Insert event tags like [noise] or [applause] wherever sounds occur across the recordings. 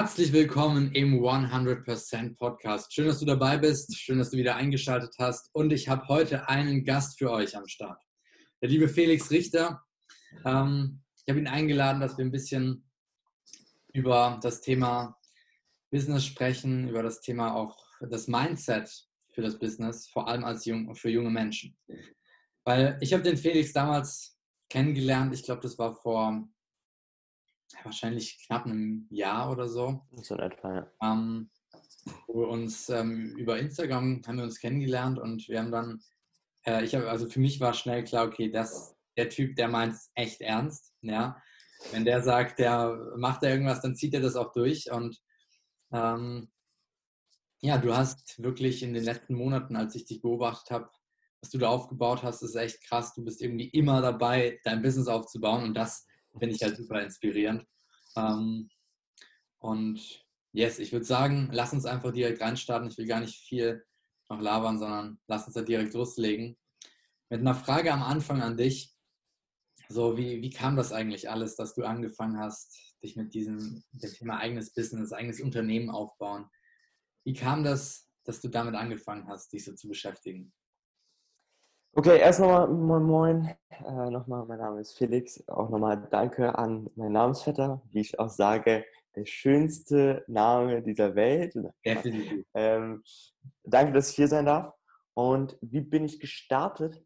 Herzlich willkommen im 100% Podcast. Schön, dass du dabei bist. Schön, dass du wieder eingeschaltet hast. Und ich habe heute einen Gast für euch am Start. Der liebe Felix Richter. Ähm, ich habe ihn eingeladen, dass wir ein bisschen über das Thema Business sprechen, über das Thema auch das Mindset für das Business, vor allem als jung, für junge Menschen. Weil ich habe den Felix damals kennengelernt, ich glaube, das war vor wahrscheinlich knapp einem Jahr oder so. So in etwa, ja. Ähm, wo wir uns ähm, über Instagram haben wir uns kennengelernt und wir haben dann, äh, ich habe, also für mich war schnell klar, okay, das, der Typ, der meint es echt ernst, ja. Wenn der sagt, der macht da irgendwas, dann zieht er das auch durch und ähm, ja, du hast wirklich in den letzten Monaten, als ich dich beobachtet habe, was du da aufgebaut hast, ist echt krass. Du bist irgendwie immer dabei, dein Business aufzubauen und das finde ich halt super inspirierend. Ähm, und yes, ich würde sagen, lass uns einfach direkt reinstarten. Ich will gar nicht viel noch labern, sondern lass uns da direkt loslegen. Mit einer Frage am Anfang an dich. So, wie, wie kam das eigentlich alles, dass du angefangen hast, dich mit diesem dem Thema eigenes Business, eigenes Unternehmen aufbauen? Wie kam das, dass du damit angefangen hast, dich so zu beschäftigen? Okay, erst nochmal moin moin. Äh, nochmal, mein Name ist Felix. Auch nochmal danke an meinen Namensvetter, wie ich auch sage, der schönste Name dieser Welt. [laughs] Ähm, danke, dass ich hier sein darf. Und wie bin ich gestartet?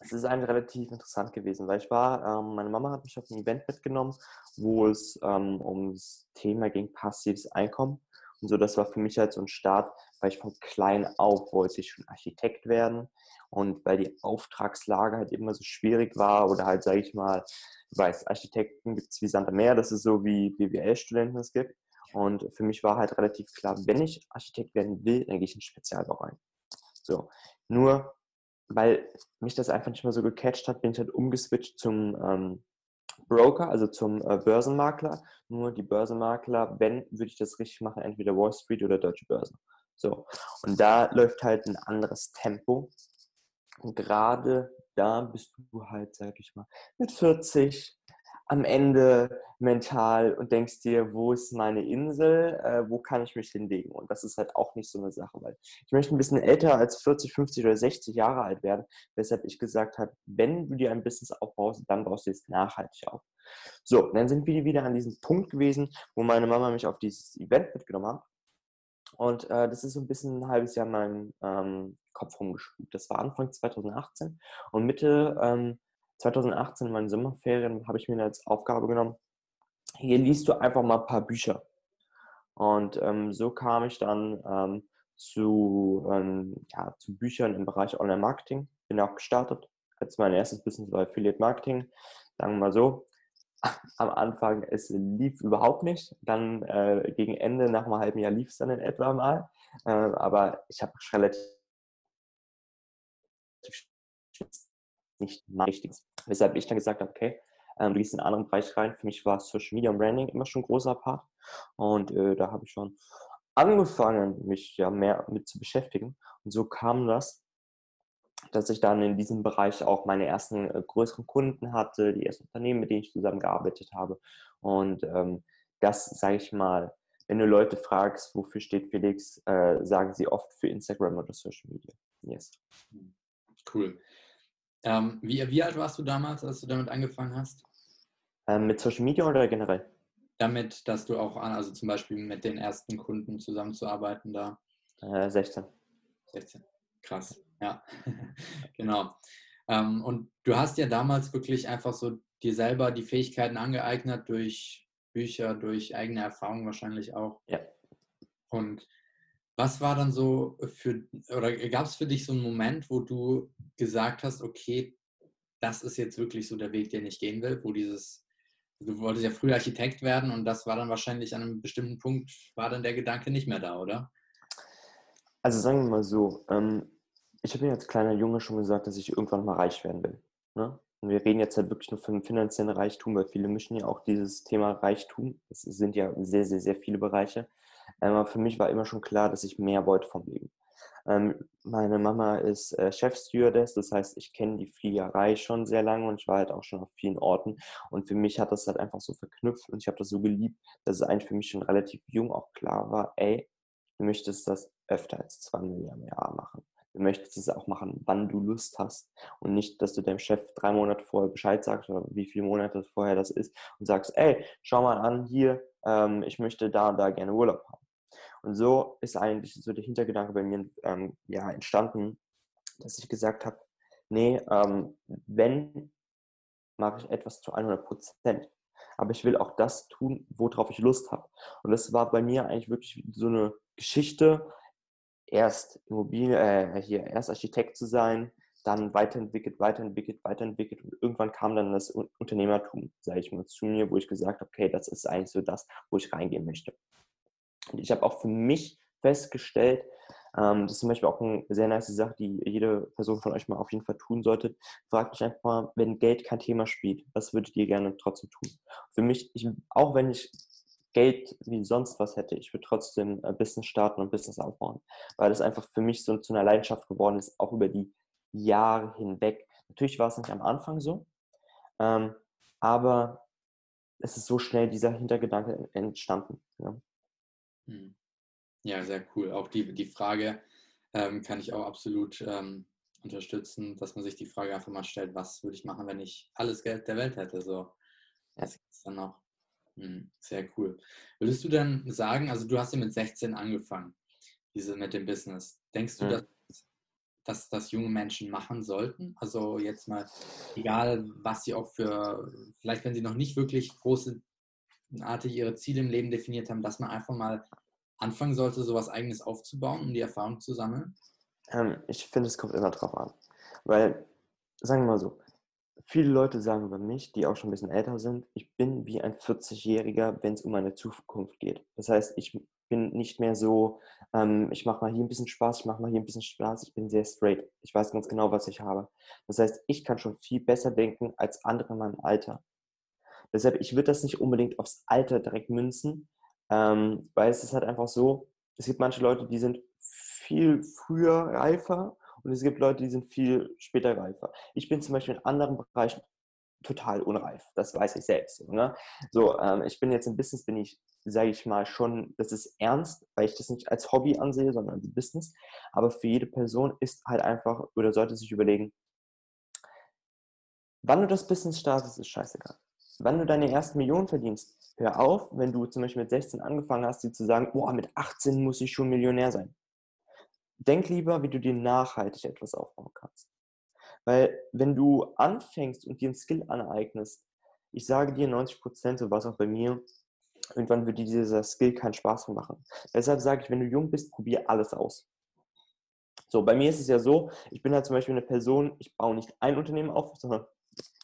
Es ist eigentlich relativ interessant gewesen, weil ich war, ähm, meine Mama hat mich auf ein Event mitgenommen, wo es ähm, ums Thema ging passives Einkommen. Und so, das war für mich halt so ein Start, weil ich von klein auf wollte ich schon Architekt werden. Und weil die Auftragslage halt immer so schwierig war oder halt, sage ich mal, du weißt, Architekten gibt es wie Santa Meer, das ist so wie BWL-Studenten es gibt. Und für mich war halt relativ klar, wenn ich Architekt werden will, dann gehe ich in Spezialbau rein. So, nur weil mich das einfach nicht mehr so gecatcht hat, bin ich halt umgeswitcht zum ähm, Broker, also zum äh, Börsenmakler. Nur die Börsenmakler, wenn, würde ich das richtig machen, entweder Wall Street oder Deutsche Börse. So, und da läuft halt ein anderes Tempo. Und gerade da bist du halt, sag ich mal, mit 40 am Ende mental und denkst dir, wo ist meine Insel, äh, wo kann ich mich hinlegen? Und das ist halt auch nicht so eine Sache, weil ich möchte ein bisschen älter als 40, 50 oder 60 Jahre alt werden, weshalb ich gesagt habe, wenn du dir ein Business aufbaust, dann baust du es nachhaltig auf. So, dann sind wir wieder an diesem Punkt gewesen, wo meine Mama mich auf dieses Event mitgenommen hat. Und äh, das ist so ein bisschen ein halbes Jahr in meinem ähm, Kopf rumgespült. Das war Anfang 2018 und Mitte ähm, 2018 in meinen Sommerferien habe ich mir als Aufgabe genommen, hier liest du einfach mal ein paar Bücher. Und ähm, so kam ich dann ähm, zu, ähm, ja, zu Büchern im Bereich Online-Marketing. Bin auch gestartet. Als mein erstes Business war Affiliate Marketing. Sagen wir mal so, [laughs] am Anfang, es lief überhaupt nicht. Dann äh, gegen Ende, nach einem halben Jahr lief es dann in etwa mal. Äh, aber ich habe relativ nicht mein richtiges. Weshalb ich dann gesagt habe, okay, ähm, du gehst in einen anderen Bereich rein. Für mich war Social Media und Branding immer schon ein großer Part. Und äh, da habe ich schon angefangen, mich ja mehr mit zu beschäftigen. Und so kam das, dass ich dann in diesem Bereich auch meine ersten äh, größeren Kunden hatte, die ersten Unternehmen, mit denen ich zusammengearbeitet habe. Und ähm, das, sage ich mal, wenn du Leute fragst, wofür steht Felix, äh, sagen sie oft für Instagram oder Social Media. Yes. Cool. Ähm, wie, wie alt warst du damals, als du damit angefangen hast? Ähm, mit Social Media oder generell? Damit, dass du auch, also zum Beispiel mit den ersten Kunden zusammenzuarbeiten da? Äh, 16. 16. Krass, ja. [laughs] genau. Ähm, und du hast ja damals wirklich einfach so dir selber die Fähigkeiten angeeignet durch Bücher, durch eigene Erfahrungen wahrscheinlich auch. Ja. Und was war dann so für, oder gab es für dich so einen Moment, wo du gesagt hast, okay, das ist jetzt wirklich so der Weg, den ich gehen will, wo dieses, du wolltest ja früher Architekt werden und das war dann wahrscheinlich an einem bestimmten Punkt, war dann der Gedanke nicht mehr da, oder? Also sagen wir mal so, ähm, ich habe mir als kleiner Junge schon gesagt, dass ich irgendwann mal reich werden will. Ne? Und wir reden jetzt halt wirklich nur von finanziellen Reichtum, weil viele mischen ja auch dieses Thema Reichtum. Es sind ja sehr, sehr, sehr viele Bereiche. Aber für mich war immer schon klar, dass ich mehr wollte vom Leben. Ähm, meine Mama ist äh, Chefstewardess, das heißt, ich kenne die Fliegerei schon sehr lange und ich war halt auch schon auf vielen Orten. Und für mich hat das halt einfach so verknüpft und ich habe das so geliebt, dass es eigentlich für mich schon relativ jung auch klar war, ey, du möchtest das öfter als zweimal im Jahr machen. Du möchtest es auch machen, wann du Lust hast. Und nicht, dass du deinem Chef drei Monate vorher Bescheid sagst oder wie viele Monate vorher das ist und sagst, ey, schau mal an, hier, ähm, ich möchte da und da gerne Urlaub haben. Und so ist eigentlich so der Hintergedanke bei mir ähm, ja, entstanden, dass ich gesagt habe, nee, ähm, wenn, mache ich etwas zu 100 Prozent. Aber ich will auch das tun, worauf ich Lust habe. Und das war bei mir eigentlich wirklich so eine Geschichte, erst Immobilie, äh, hier erst Architekt zu sein, dann weiterentwickelt, weiterentwickelt, weiterentwickelt und irgendwann kam dann das Unternehmertum, sage ich mal, zu mir, wo ich gesagt habe, okay, das ist eigentlich so das, wo ich reingehen möchte. Und ich habe auch für mich festgestellt, ähm, das ist zum Beispiel auch eine sehr nice Sache, die jede Person von euch mal auf jeden Fall tun sollte. Fragt euch einfach mal, wenn Geld kein Thema spielt, was würdet ihr gerne trotzdem tun? Für mich, ich, auch wenn ich Geld wie sonst was hätte, ich würde trotzdem ein Business starten und Business aufbauen, weil das einfach für mich so zu einer Leidenschaft geworden ist, auch über die Jahre hinweg. Natürlich war es nicht am Anfang so, ähm, aber es ist so schnell dieser Hintergedanke entstanden. Ja. Hm. Ja, sehr cool. Auch die, die Frage ähm, kann ich auch absolut ähm, unterstützen, dass man sich die Frage einfach mal stellt, was würde ich machen, wenn ich alles Geld der Welt hätte? So, das ist dann noch hm, sehr cool. Würdest du dann sagen, also du hast ja mit 16 angefangen, diese mit dem Business. Denkst du, mhm. dass, dass das junge Menschen machen sollten? Also jetzt mal, egal was sie auch für, vielleicht wenn sie noch nicht wirklich große artig ihre Ziele im Leben definiert haben, dass man einfach mal anfangen sollte, sowas eigenes aufzubauen, um die Erfahrung zu sammeln? Ähm, ich finde, es kommt immer drauf an. Weil, sagen wir mal so, viele Leute sagen über mich, die auch schon ein bisschen älter sind, ich bin wie ein 40-Jähriger, wenn es um meine Zukunft geht. Das heißt, ich bin nicht mehr so, ähm, ich mache mal hier ein bisschen Spaß, ich mache mal hier ein bisschen Spaß, ich bin sehr straight. Ich weiß ganz genau, was ich habe. Das heißt, ich kann schon viel besser denken als andere in meinem Alter. Deshalb, ich würde das nicht unbedingt aufs Alter direkt münzen, ähm, weil es ist halt einfach so, es gibt manche Leute, die sind viel früher reifer und es gibt Leute, die sind viel später reifer. Ich bin zum Beispiel in anderen Bereichen total unreif. Das weiß ich selbst. Ne? So, ähm, ich bin jetzt im Business, bin ich, sage ich mal, schon, das ist ernst, weil ich das nicht als Hobby ansehe, sondern als Business. Aber für jede Person ist halt einfach, oder sollte sich überlegen, wann du das Business startest, ist scheißegal. Wann du deine ersten Millionen verdienst, hör auf, wenn du zum Beispiel mit 16 angefangen hast, dir zu sagen, oh, mit 18 muss ich schon Millionär sein. Denk lieber, wie du dir nachhaltig etwas aufbauen kannst. Weil wenn du anfängst und dir einen Skill aneignest, ich sage dir 90 Prozent, so war es auch bei mir, irgendwann wird dir dieser Skill keinen Spaß mehr machen. Deshalb sage ich, wenn du jung bist, probier alles aus. So, bei mir ist es ja so, ich bin halt zum Beispiel eine Person, ich baue nicht ein Unternehmen auf, sondern,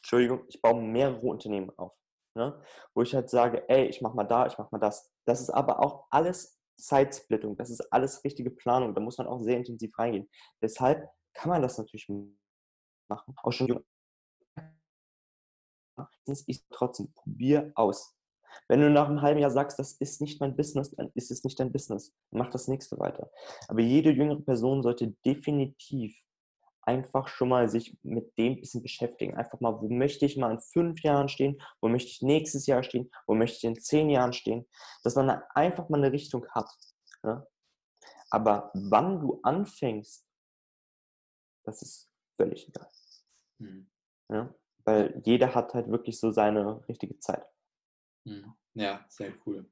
Entschuldigung, ich baue mehrere Unternehmen auf. Ne? Wo ich halt sage, ey, ich mach mal da, ich mach mal das. Das ist aber auch alles Zeitsplittung, das ist alles richtige Planung, da muss man auch sehr intensiv reingehen. Deshalb kann man das natürlich machen. Auch schon jung. Ich trotzdem, probier aus. Wenn du nach einem halben Jahr sagst, das ist nicht mein Business, dann ist es nicht dein Business. Mach das nächste weiter. Aber jede jüngere Person sollte definitiv einfach schon mal sich mit dem ein bisschen beschäftigen. Einfach mal, wo möchte ich mal in fünf Jahren stehen? Wo möchte ich nächstes Jahr stehen? Wo möchte ich in zehn Jahren stehen? Dass man einfach mal eine Richtung hat. Ja? Aber wann du anfängst, das ist völlig egal. Mhm. Ja? Weil jeder hat halt wirklich so seine richtige Zeit. Mhm. Ja, sehr cool.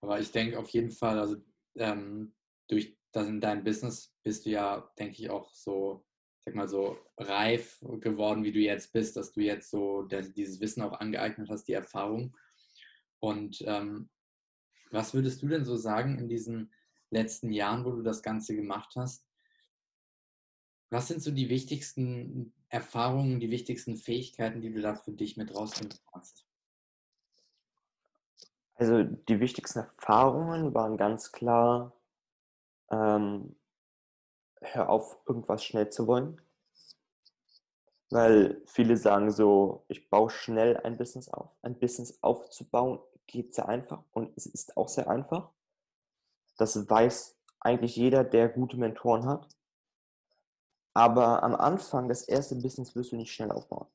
Aber ich denke auf jeden Fall, also ähm, durch das in deinem Business bist du ja, denke ich, auch so sag mal so, reif geworden, wie du jetzt bist, dass du jetzt so dieses Wissen auch angeeignet hast, die Erfahrung. Und ähm, was würdest du denn so sagen in diesen letzten Jahren, wo du das Ganze gemacht hast? Was sind so die wichtigsten Erfahrungen, die wichtigsten Fähigkeiten, die du da für dich mit rausnehmen hast? Also die wichtigsten Erfahrungen waren ganz klar, ähm, hör auf, irgendwas schnell zu wollen. Weil viele sagen so, ich baue schnell ein Business auf. Ein Business aufzubauen geht sehr einfach und es ist auch sehr einfach. Das weiß eigentlich jeder, der gute Mentoren hat. Aber am Anfang, das erste Business wirst du nicht schnell aufbauen.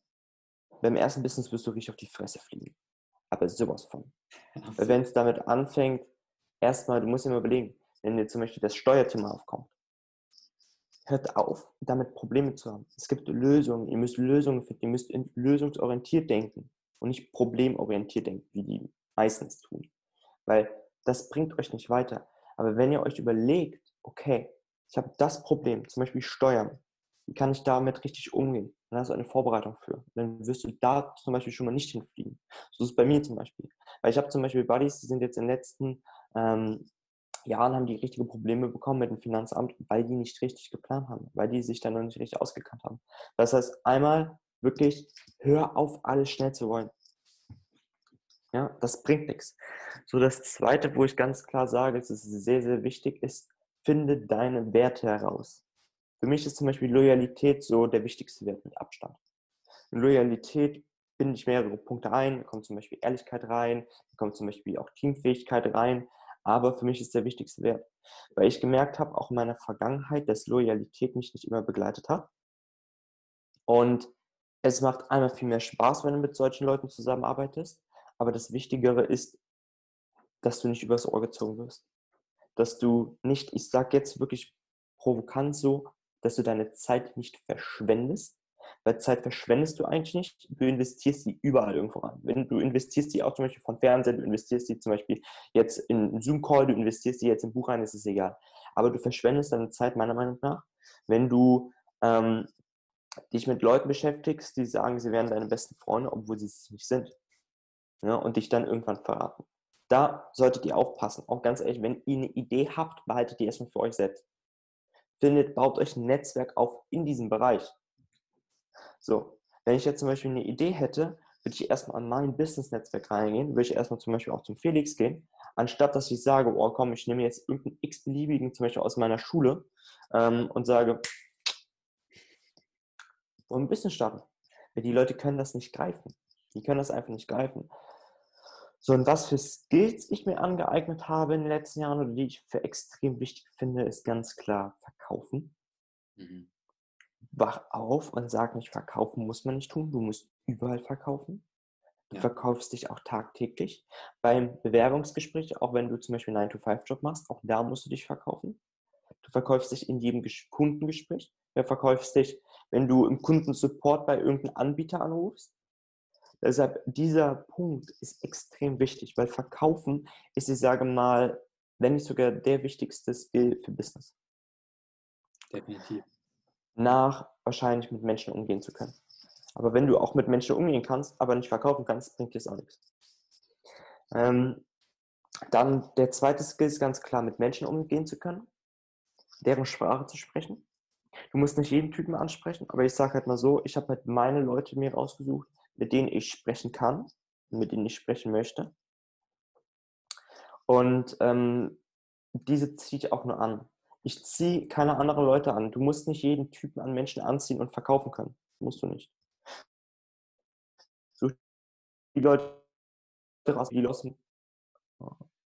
Beim ersten Business wirst du richtig auf die Fresse fliegen. Aber sowas von. Weil wenn es damit anfängt, erstmal, du musst dir mal überlegen, wenn dir zum Beispiel das Steuerthema aufkommt, hört auf, damit Probleme zu haben. Es gibt Lösungen, ihr müsst Lösungen finden, ihr müsst lösungsorientiert denken und nicht problemorientiert denken, wie die meistens tun. Weil das bringt euch nicht weiter. Aber wenn ihr euch überlegt, okay, ich habe das Problem, zum Beispiel Steuern, wie kann ich damit richtig umgehen? Dann hast du eine Vorbereitung für. Dann wirst du da zum Beispiel schon mal nicht hinfliegen. So ist es bei mir zum Beispiel. Weil ich habe zum Beispiel Buddies, die sind jetzt in den letzten ähm, Jahren haben die richtige Probleme bekommen mit dem Finanzamt, weil die nicht richtig geplant haben, weil die sich dann noch nicht richtig ausgekannt haben. Das heißt, einmal wirklich, hör auf, alles schnell zu wollen. Ja, das bringt nichts. So, das zweite, wo ich ganz klar sage, es ist sehr, sehr wichtig, ist, finde deine Werte heraus. Für mich ist zum Beispiel Loyalität so der wichtigste Wert mit Abstand. In Loyalität binde ich mehrere Punkte ein, da kommt zum Beispiel Ehrlichkeit rein, da kommt zum Beispiel auch Teamfähigkeit rein, aber für mich ist der wichtigste Wert, weil ich gemerkt habe, auch in meiner Vergangenheit, dass Loyalität mich nicht immer begleitet hat. Und es macht einmal viel mehr Spaß, wenn du mit solchen Leuten zusammenarbeitest, aber das Wichtigere ist, dass du nicht übers Ohr gezogen wirst. Dass du nicht, ich sage jetzt wirklich provokant so, dass du deine Zeit nicht verschwendest, weil Zeit verschwendest du eigentlich nicht. Du investierst sie überall irgendwo rein. Wenn du investierst sie auch zum Beispiel von Fernsehen, du investierst sie zum Beispiel jetzt in Zoom-Call, du investierst sie jetzt im Buch rein, ist es egal. Aber du verschwendest deine Zeit meiner Meinung nach, wenn du ähm, dich mit Leuten beschäftigst, die sagen, sie wären deine besten Freunde, obwohl sie es nicht sind. Ja, und dich dann irgendwann verraten. Da solltet ihr aufpassen. Auch ganz ehrlich, wenn ihr eine Idee habt, behaltet die erstmal für euch selbst findet, baut euch ein Netzwerk auf in diesem Bereich. So, wenn ich jetzt zum Beispiel eine Idee hätte, würde ich erstmal an mein Business-Netzwerk reingehen, würde ich erstmal zum Beispiel auch zum Felix gehen, anstatt dass ich sage, oh komm, ich nehme jetzt irgendeinen x-beliebigen, zum Beispiel aus meiner Schule ähm, und sage, wollen ein Business starten. Weil die Leute können das nicht greifen. Die können das einfach nicht greifen. So, und was für Skills ich mir angeeignet habe in den letzten Jahren oder die ich für extrem wichtig finde, ist ganz klar verkaufen. Mhm. Wach auf und sag nicht, verkaufen muss man nicht tun. Du musst überall verkaufen. Du ja. verkaufst dich auch tagtäglich. Beim Bewerbungsgespräch, auch wenn du zum Beispiel einen 9-to-5-Job machst, auch da musst du dich verkaufen. Du verkaufst dich in jedem Kundengespräch. Du verkaufst dich, wenn du im Kundensupport bei irgendeinem Anbieter anrufst. Deshalb, dieser Punkt ist extrem wichtig, weil Verkaufen ist, ich sage mal, wenn nicht sogar der wichtigste Skill für Business. Definitiv. Nach wahrscheinlich mit Menschen umgehen zu können. Aber wenn du auch mit Menschen umgehen kannst, aber nicht verkaufen kannst, bringt dir das auch nichts. Ähm, dann der zweite Skill ist ganz klar, mit Menschen umgehen zu können, deren Sprache zu sprechen. Du musst nicht jeden Typen ansprechen, aber ich sage halt mal so, ich habe halt meine Leute mir rausgesucht, mit denen ich sprechen kann, mit denen ich sprechen möchte. Und ähm, diese ziehe ich auch nur an. Ich ziehe keine anderen Leute an. Du musst nicht jeden Typen an Menschen anziehen und verkaufen können. Musst du nicht. Such die Leute raus, die los. Oh,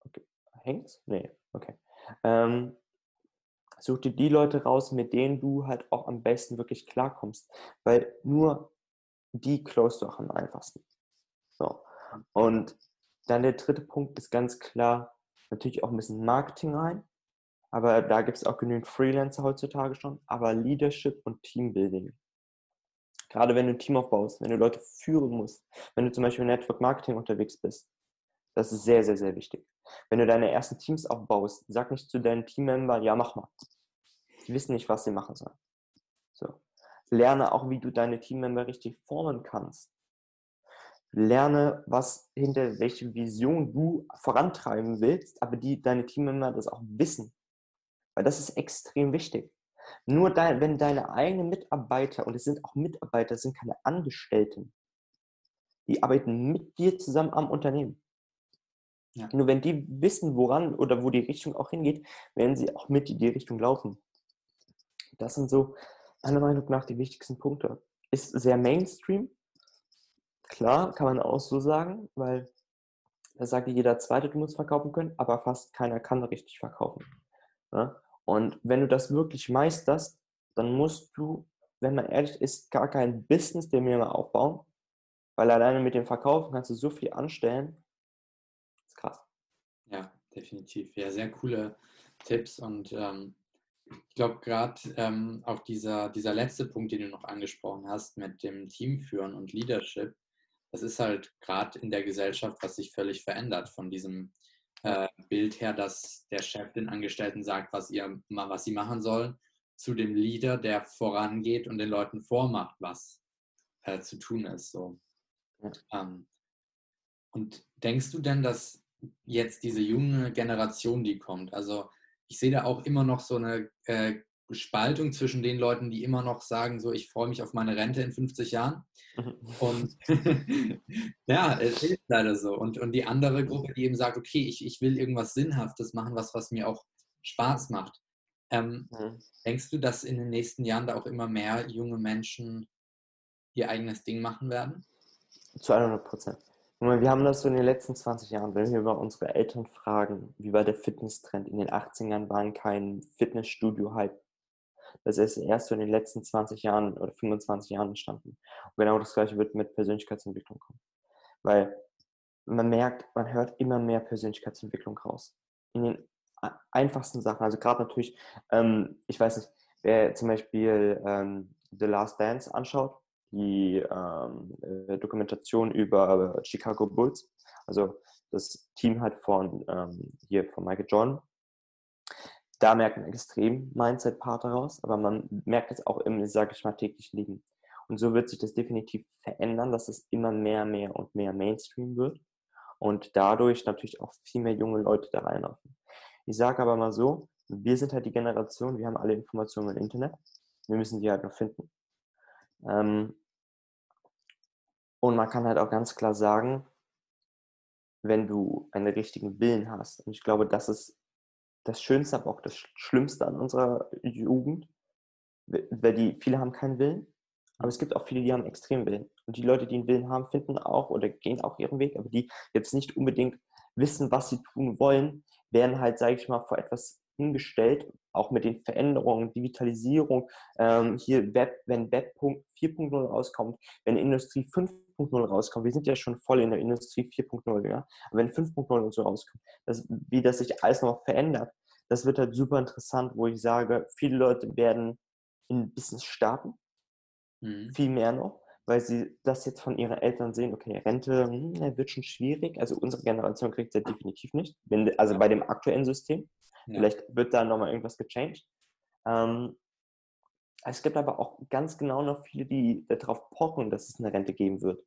okay. Hängt's? Nee, okay. Ähm, such dir die Leute raus, mit denen du halt auch am besten wirklich klarkommst. Weil nur die close du auch am einfachsten. So. Und dann der dritte Punkt ist ganz klar natürlich auch ein bisschen Marketing rein. Aber da gibt es auch genügend Freelancer heutzutage schon. Aber Leadership und Teambuilding. Gerade wenn du ein Team aufbaust, wenn du Leute führen musst, wenn du zum Beispiel im Network Marketing unterwegs bist, das ist sehr, sehr, sehr wichtig. Wenn du deine ersten Teams aufbaust, sag nicht zu deinen Teammembern, ja, mach mal. Die wissen nicht, was sie machen sollen. So. Lerne auch, wie du deine Teammember richtig formen kannst. Lerne, was hinter welche Vision du vorantreiben willst, aber die deine Teammember das auch wissen. Weil das ist extrem wichtig. Nur dein, wenn deine eigenen Mitarbeiter, und es sind auch Mitarbeiter, sind keine Angestellten, die arbeiten mit dir zusammen am Unternehmen. Ja. Nur wenn die wissen, woran oder wo die Richtung auch hingeht, werden sie auch mit in die Richtung laufen. Das sind so meiner Meinung nach die wichtigsten Punkte. Ist sehr Mainstream. Klar, kann man auch so sagen, weil da sagt jeder Zweite, du musst verkaufen können, aber fast keiner kann richtig verkaufen. Ja? Und wenn du das wirklich meisterst, dann musst du, wenn man ehrlich ist, gar kein Business dir mehr aufbauen, weil alleine mit dem Verkaufen kannst du so viel anstellen. Das ist krass. Ja, definitiv. Ja, sehr coole Tipps und ähm, ich glaube gerade ähm, auch dieser, dieser letzte Punkt, den du noch angesprochen hast mit dem Teamführen und Leadership, das ist halt gerade in der Gesellschaft, was sich völlig verändert von diesem äh, Bild her, dass der Chef den Angestellten sagt, was, ihr, was sie machen sollen, zu dem Leader, der vorangeht und den Leuten vormacht, was äh, zu tun ist. So. Ähm, und denkst du denn, dass jetzt diese junge Generation, die kommt, also ich sehe da auch immer noch so eine äh, Spaltung zwischen den Leuten, die immer noch sagen, so ich freue mich auf meine Rente in 50 Jahren. Und [laughs] ja, es ist leider so. Und, und die andere Gruppe, die eben sagt, okay, ich, ich will irgendwas Sinnhaftes machen, was, was mir auch Spaß macht. Ähm, mhm. Denkst du, dass in den nächsten Jahren da auch immer mehr junge Menschen ihr eigenes Ding machen werden? Zu 100 Prozent. Wir haben das so in den letzten 20 Jahren, wenn wir über unsere Eltern fragen, wie war der Fitnesstrend? In den 80ern waren kein Fitnessstudio-Hype. Das ist erst so in den letzten 20 Jahren oder 25 Jahren entstanden. Und genau das gleiche wird mit Persönlichkeitsentwicklung kommen. Weil man merkt, man hört immer mehr Persönlichkeitsentwicklung raus. In den einfachsten Sachen. Also gerade natürlich, ähm, ich weiß nicht, wer zum Beispiel ähm, The Last Dance anschaut, die ähm, äh, Dokumentation über Chicago Bulls, also das Team halt von ähm, hier von Michael Jordan. Da merkt man extrem Mindset-Part daraus, aber man merkt es auch im, sage ich mal, täglichen Leben. Und so wird sich das definitiv verändern, dass es immer mehr, mehr und mehr Mainstream wird und dadurch natürlich auch viel mehr junge Leute da reinlaufen. Ich sage aber mal so, wir sind halt die Generation, wir haben alle Informationen im Internet, wir müssen die halt noch finden. Ähm, und man kann halt auch ganz klar sagen, wenn du einen richtigen Willen hast, und ich glaube, das ist das Schönste, aber auch das Schlimmste an unserer Jugend, weil die, viele haben keinen Willen, aber es gibt auch viele, die haben extrem Willen. Und die Leute, die einen Willen haben, finden auch oder gehen auch ihren Weg, aber die jetzt nicht unbedingt wissen, was sie tun wollen, werden halt, sage ich mal, vor etwas hingestellt, auch mit den Veränderungen, Digitalisierung, ähm, hier Web, wenn Web 4.0 rauskommt, wenn Industrie 5.0 rauskommt, wir sind ja schon voll in der Industrie 4.0, ja, aber wenn 5.0 und so rauskommt, das, wie das sich alles noch verändert, das wird halt super interessant, wo ich sage, viele Leute werden in Business starten, mhm. viel mehr noch, weil sie das jetzt von ihren Eltern sehen, okay, Rente hm, wird schon schwierig. Also unsere Generation kriegt es ja definitiv nicht. Wenn, also bei dem aktuellen System. Ja. Vielleicht wird da nochmal irgendwas gechanged. Ähm, es gibt aber auch ganz genau noch viele, die darauf pochen, dass es eine Rente geben wird.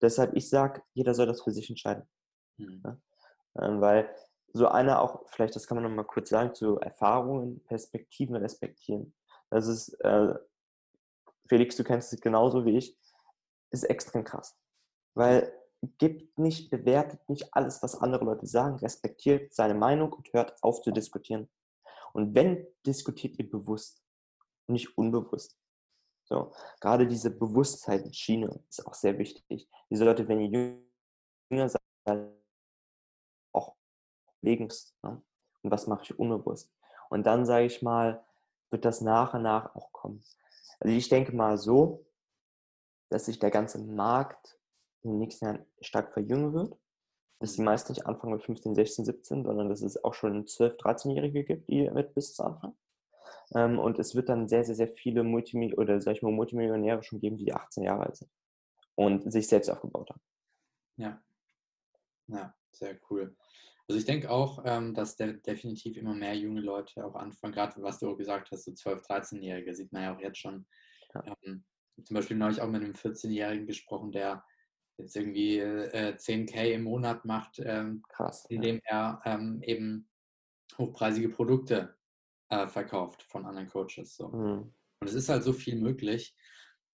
Deshalb, ich sage, jeder soll das für sich entscheiden. Mhm. Ja? Ähm, weil so einer auch, vielleicht das kann man nochmal kurz sagen, zu Erfahrungen, Perspektiven respektieren. Das ist, äh, Felix, du kennst es genauso wie ich, ist extrem krass. Weil gibt nicht, bewertet nicht alles, was andere Leute sagen, respektiert seine Meinung und hört auf zu diskutieren. Und wenn, diskutiert ihr bewusst und nicht unbewusst. So, gerade diese Bewusstheit Schiene ist auch sehr wichtig. Diese Leute, wenn ihr jünger seid, auch legen ne? Und was mache ich unbewusst? Und dann, sage ich mal, wird das nach und nach auch kommen. Also ich denke mal so, dass sich der ganze Markt in den nächsten Jahren stark verjüngen wird. Dass die meisten nicht anfangen mit 15, 16, 17, sondern dass es auch schon 12, 13-Jährige gibt, die mit Business anfangen. Ähm, und es wird dann sehr, sehr, sehr viele Multimi oder sag ich mal, Multimillionäre schon geben, die 18 Jahre alt sind und sich selbst aufgebaut haben. Ja. Ja, sehr cool. Also ich denke auch, ähm, dass der definitiv immer mehr junge Leute auch anfangen, gerade was du auch gesagt hast, so 12, 13-Jährige, sieht man ja auch jetzt schon, ja. ähm, zum Beispiel neulich auch mit einem 14-Jährigen gesprochen, der jetzt irgendwie äh, 10k im Monat macht, ähm, Krass, indem ja. er ähm, eben hochpreisige Produkte äh, verkauft von anderen Coaches. So. Mhm. Und es ist halt so viel möglich.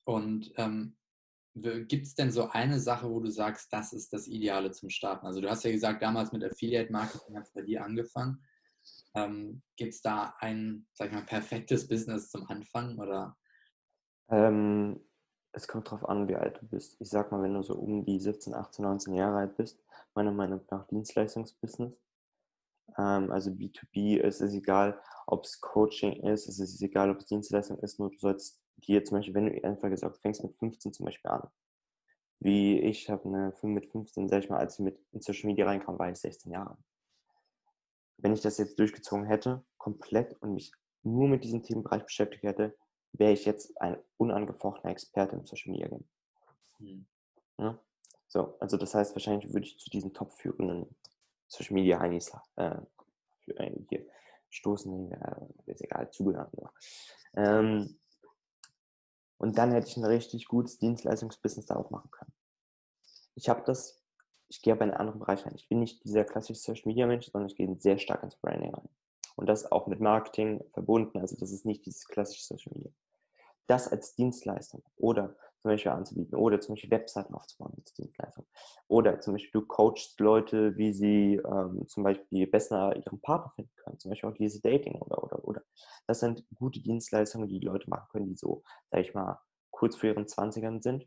Und ähm, gibt es denn so eine Sache, wo du sagst, das ist das Ideale zum Starten? Also du hast ja gesagt, damals mit Affiliate Marketing hat es bei dir angefangen. Ähm, gibt es da ein, sag ich mal, perfektes Business zum Anfang oder? Ähm, es kommt darauf an, wie alt du bist. Ich sag mal, wenn du so um die 17, 18, 19 Jahre alt bist, meiner Meinung nach Dienstleistungsbusiness. Ähm, also B2B ist es egal, ob es Coaching ist, es ist egal, ob es Dienstleistung ist, nur du sollst dir zum Beispiel, wenn du einfach gesagt fängst mit 15 zum Beispiel an, wie ich habe eine Film mit 15, sag ich mal, als ich mit in Social Media reinkam, war ich 16 Jahre. Wenn ich das jetzt durchgezogen hätte, komplett und mich nur mit diesem Themenbereich beschäftigt hätte, wäre ich jetzt ein unangefochtener Experte im Social Media Game. Mhm. Ja? So, also das heißt, wahrscheinlich würde ich zu diesen top führenden Social Media Heinis äh, hier stoßen, äh, ist egal, zugehören. Ähm, und dann hätte ich ein richtig gutes Dienstleistungsbusiness da aufmachen können. Ich habe das, ich gehe aber in einen anderen Bereich rein. Ich bin nicht dieser klassische Social Media Mensch, sondern ich gehe sehr stark ins Branding rein. Und das auch mit Marketing verbunden. Also das ist nicht dieses klassische Social Media. Das als Dienstleistung oder zum Beispiel anzubieten oder zum Beispiel Webseiten aufzubauen als Dienstleistung. Oder zum Beispiel du coachst Leute, wie sie ähm, zum Beispiel besser ihren Partner finden können, zum Beispiel auch diese Dating oder oder oder. Das sind gute Dienstleistungen, die, die Leute machen können, die so, sag ich mal, kurz vor ihren 20ern sind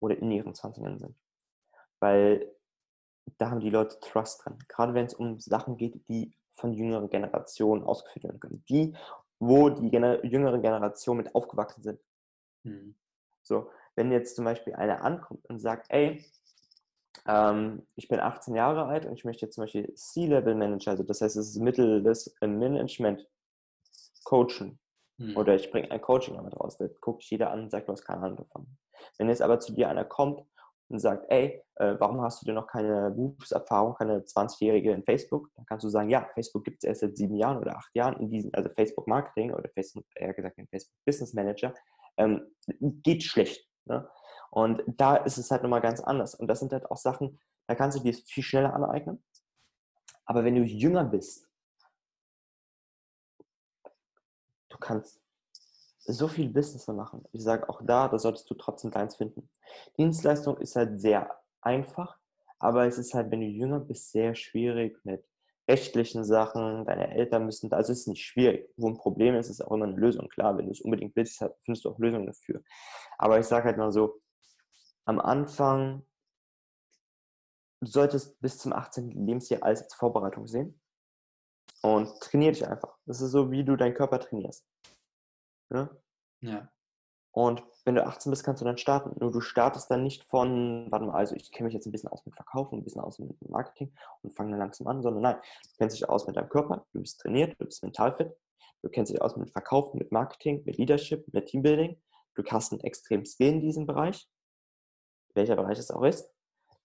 oder in ihren 20ern sind. Weil da haben die Leute Trust drin. Gerade wenn es um Sachen geht, die von jüngeren Generationen ausgeführt werden können. Die, wo die Gener jüngere Generation mit aufgewachsen sind. Mhm. So, wenn jetzt zum Beispiel einer ankommt und sagt, ey, ähm, ich bin 18 Jahre alt und ich möchte jetzt zum Beispiel C-Level Manager, also das heißt, es ist Mittel des Management coachen. Mhm. Oder ich bringe ein Coaching damit raus. Da guckt jeder an und sagt, du hast keine Ahnung davon. Wenn jetzt aber zu dir einer kommt und sagt, ey, äh, warum hast du denn noch keine Berufserfahrung, keine 20-Jährige in Facebook? Dann kannst du sagen, ja, Facebook gibt es erst seit sieben Jahren oder acht Jahren in diesem, also Facebook Marketing oder Facebook, eher gesagt, den Facebook Business Manager, ähm, geht schlecht. Ne? Und da ist es halt nochmal ganz anders. Und das sind halt auch Sachen, da kannst du dir viel schneller aneignen. Aber wenn du jünger bist, du kannst so viel Business machen. Ich sage auch da, da solltest du trotzdem deins finden. Dienstleistung ist halt sehr einfach, aber es ist halt, wenn du jünger bist, sehr schwierig mit rechtlichen Sachen. Deine Eltern müssen also es ist nicht schwierig. Wo ein Problem ist, ist auch immer eine Lösung. Klar, wenn du es unbedingt willst, findest du auch Lösungen dafür. Aber ich sage halt mal so, am Anfang, du solltest bis zum 18. Lebensjahr alles als Vorbereitung sehen und trainier dich einfach. Das ist so, wie du deinen Körper trainierst. Ne? Ja. Und wenn du 18 bist, kannst du dann starten. Nur du startest dann nicht von, warte mal, also ich kenne mich jetzt ein bisschen aus mit Verkaufen, ein bisschen aus mit Marketing und fange dann langsam an, sondern nein, du kennst dich aus mit deinem Körper, du bist trainiert, du bist mental fit, du kennst dich aus mit Verkaufen, mit Marketing, mit Leadership, mit Teambuilding, du hast einen extrem Skill in diesem Bereich, welcher Bereich es auch ist,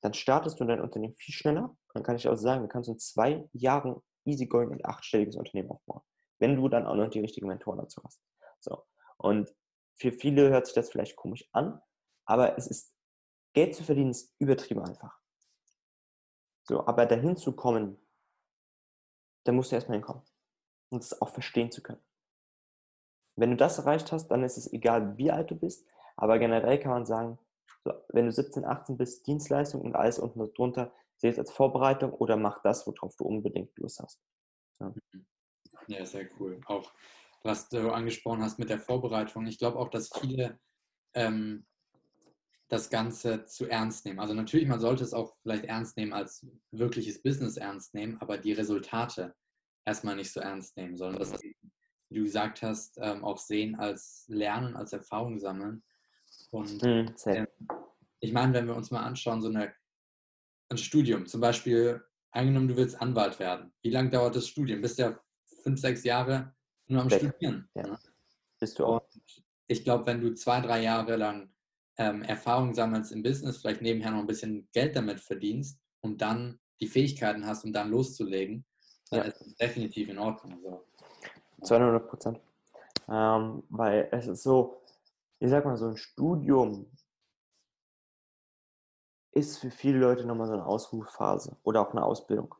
dann startest du dein Unternehmen viel schneller. Dann kann ich auch sagen, du kannst in zwei Jahren easygoing ein achtstelliges Unternehmen aufbauen, wenn du dann auch noch die richtigen Mentoren dazu hast. So. Und für viele hört sich das vielleicht komisch an, aber es ist, Geld zu verdienen ist übertrieben einfach. So, aber dahin zu kommen, da musst du erstmal hinkommen. Und es auch verstehen zu können. Wenn du das erreicht hast, dann ist es egal, wie alt du bist, aber generell kann man sagen, so, wenn du 17, 18 bist, Dienstleistung und alles unten drunter, sehe es als Vorbereitung oder mach das, worauf du unbedingt Lust hast. Ja, ja sehr cool. Auch was du angesprochen hast mit der Vorbereitung. Ich glaube auch, dass viele ähm, das Ganze zu ernst nehmen. Also natürlich, man sollte es auch vielleicht ernst nehmen als wirkliches Business ernst nehmen, aber die Resultate erstmal nicht so ernst nehmen, sondern das, wie du gesagt hast, ähm, auch sehen als Lernen, als Erfahrung sammeln. Und äh, ich meine, wenn wir uns mal anschauen, so eine, ein Studium, zum Beispiel, angenommen, du willst Anwalt werden. Wie lange dauert das Studium? Bist du ja fünf, sechs Jahre nur am Weg. Studieren. Ja. Ne? Bist du auch. ich glaube, wenn du zwei, drei Jahre lang ähm, Erfahrung sammelst im Business, vielleicht nebenher noch ein bisschen Geld damit verdienst und dann die Fähigkeiten hast, um dann loszulegen, dann ja. ist es definitiv in Ordnung. Also, 200 Prozent. Ähm, weil es ist so, ich sag mal, so ein Studium ist für viele Leute nochmal so eine Ausrufphase oder auch eine Ausbildung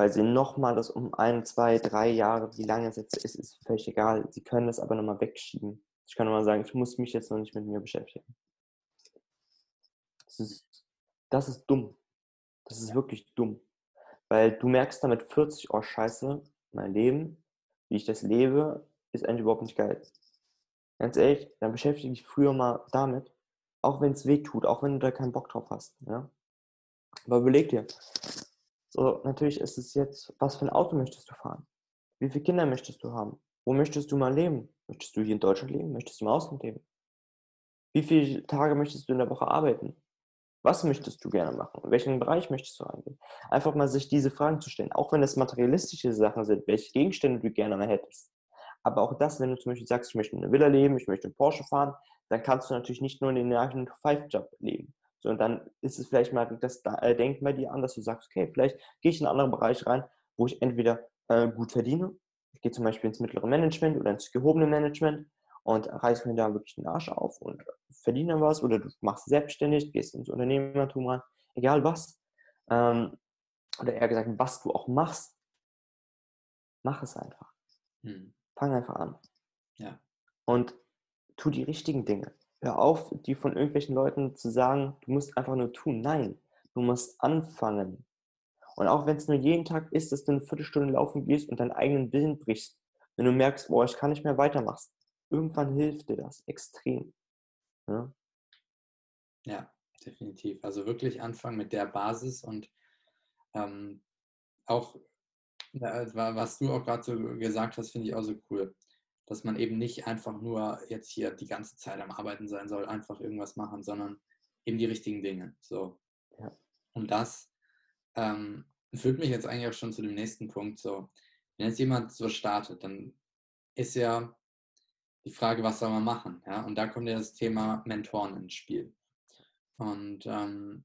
weil sie nochmal das um ein, zwei, drei Jahre, wie lange es jetzt ist, ist völlig egal. Sie können das aber nochmal wegschieben. Ich kann nochmal sagen, ich muss mich jetzt noch nicht mit mir beschäftigen. Das ist, das ist dumm. Das ist wirklich dumm. Weil du merkst damit 40, oh scheiße, mein Leben, wie ich das lebe, ist eigentlich überhaupt nicht geil. Ganz ehrlich, dann beschäftige dich früher mal damit, auch wenn es weh tut, auch wenn du da keinen Bock drauf hast. Ja? Aber überleg dir, So, natürlich ist es jetzt, was für ein Auto möchtest du fahren? Wie viele Kinder möchtest du haben? Wo möchtest du mal leben? Möchtest du hier in Deutschland leben? Möchtest du im Ausland leben? Wie viele Tage möchtest du in der Woche arbeiten? Was möchtest du gerne machen? In welchen Bereich möchtest du eingehen? Einfach mal sich diese Fragen zu stellen, auch wenn es materialistische Sachen sind, welche Gegenstände du gerne hättest. Aber auch das, wenn du zum Beispiel sagst, ich möchte in einer Villa leben, ich möchte in Porsche fahren, dann kannst du natürlich nicht nur in den 9-to-5-Job leben. Sondern dann ist es vielleicht mal das äh, Denken bei dir an, dass du sagst, okay, vielleicht gehe ich in einen anderen Bereich rein, wo ich entweder äh, gut verdiene, ich gehe zum Beispiel ins mittlere Management oder ins gehobene Management und reiß mir da wirklich den Arsch auf und verdiene was oder du machst selbstständig, gehst ins Unternehmertum rein, egal was. Ähm, oder eher gesagt, was du auch machst, mach es einfach. Hm. Fang einfach an. Ja. Und tu die richtigen Dinge. Hör auf, die von irgendwelchen Leuten zu sagen, du musst einfach nur tun. Nein, du musst anfangen. Und auch wenn es nur jeden Tag ist, dass du eine Viertelstunde laufen gehst und deinen eigenen Willen brichst, wenn du merkst, boah, ich kann nicht mehr weitermachen, irgendwann hilft dir das extrem. Ja, ja definitiv. Also wirklich anfangen mit der Basis und ähm, auch, was du auch gerade so gesagt hast, finde ich auch so cool, dass man eben nicht einfach nur jetzt hier die ganze Zeit am Arbeiten sein soll, einfach irgendwas machen, sondern eben die richtigen Dinge. So. Ja. Und das ähm, führt mich jetzt eigentlich auch schon zu dem nächsten Punkt. So, wenn jetzt jemand so startet, dann ist ja die Frage, was soll man machen? Ja? Und da kommt ja das Thema Mentoren ins Spiel. Und ähm,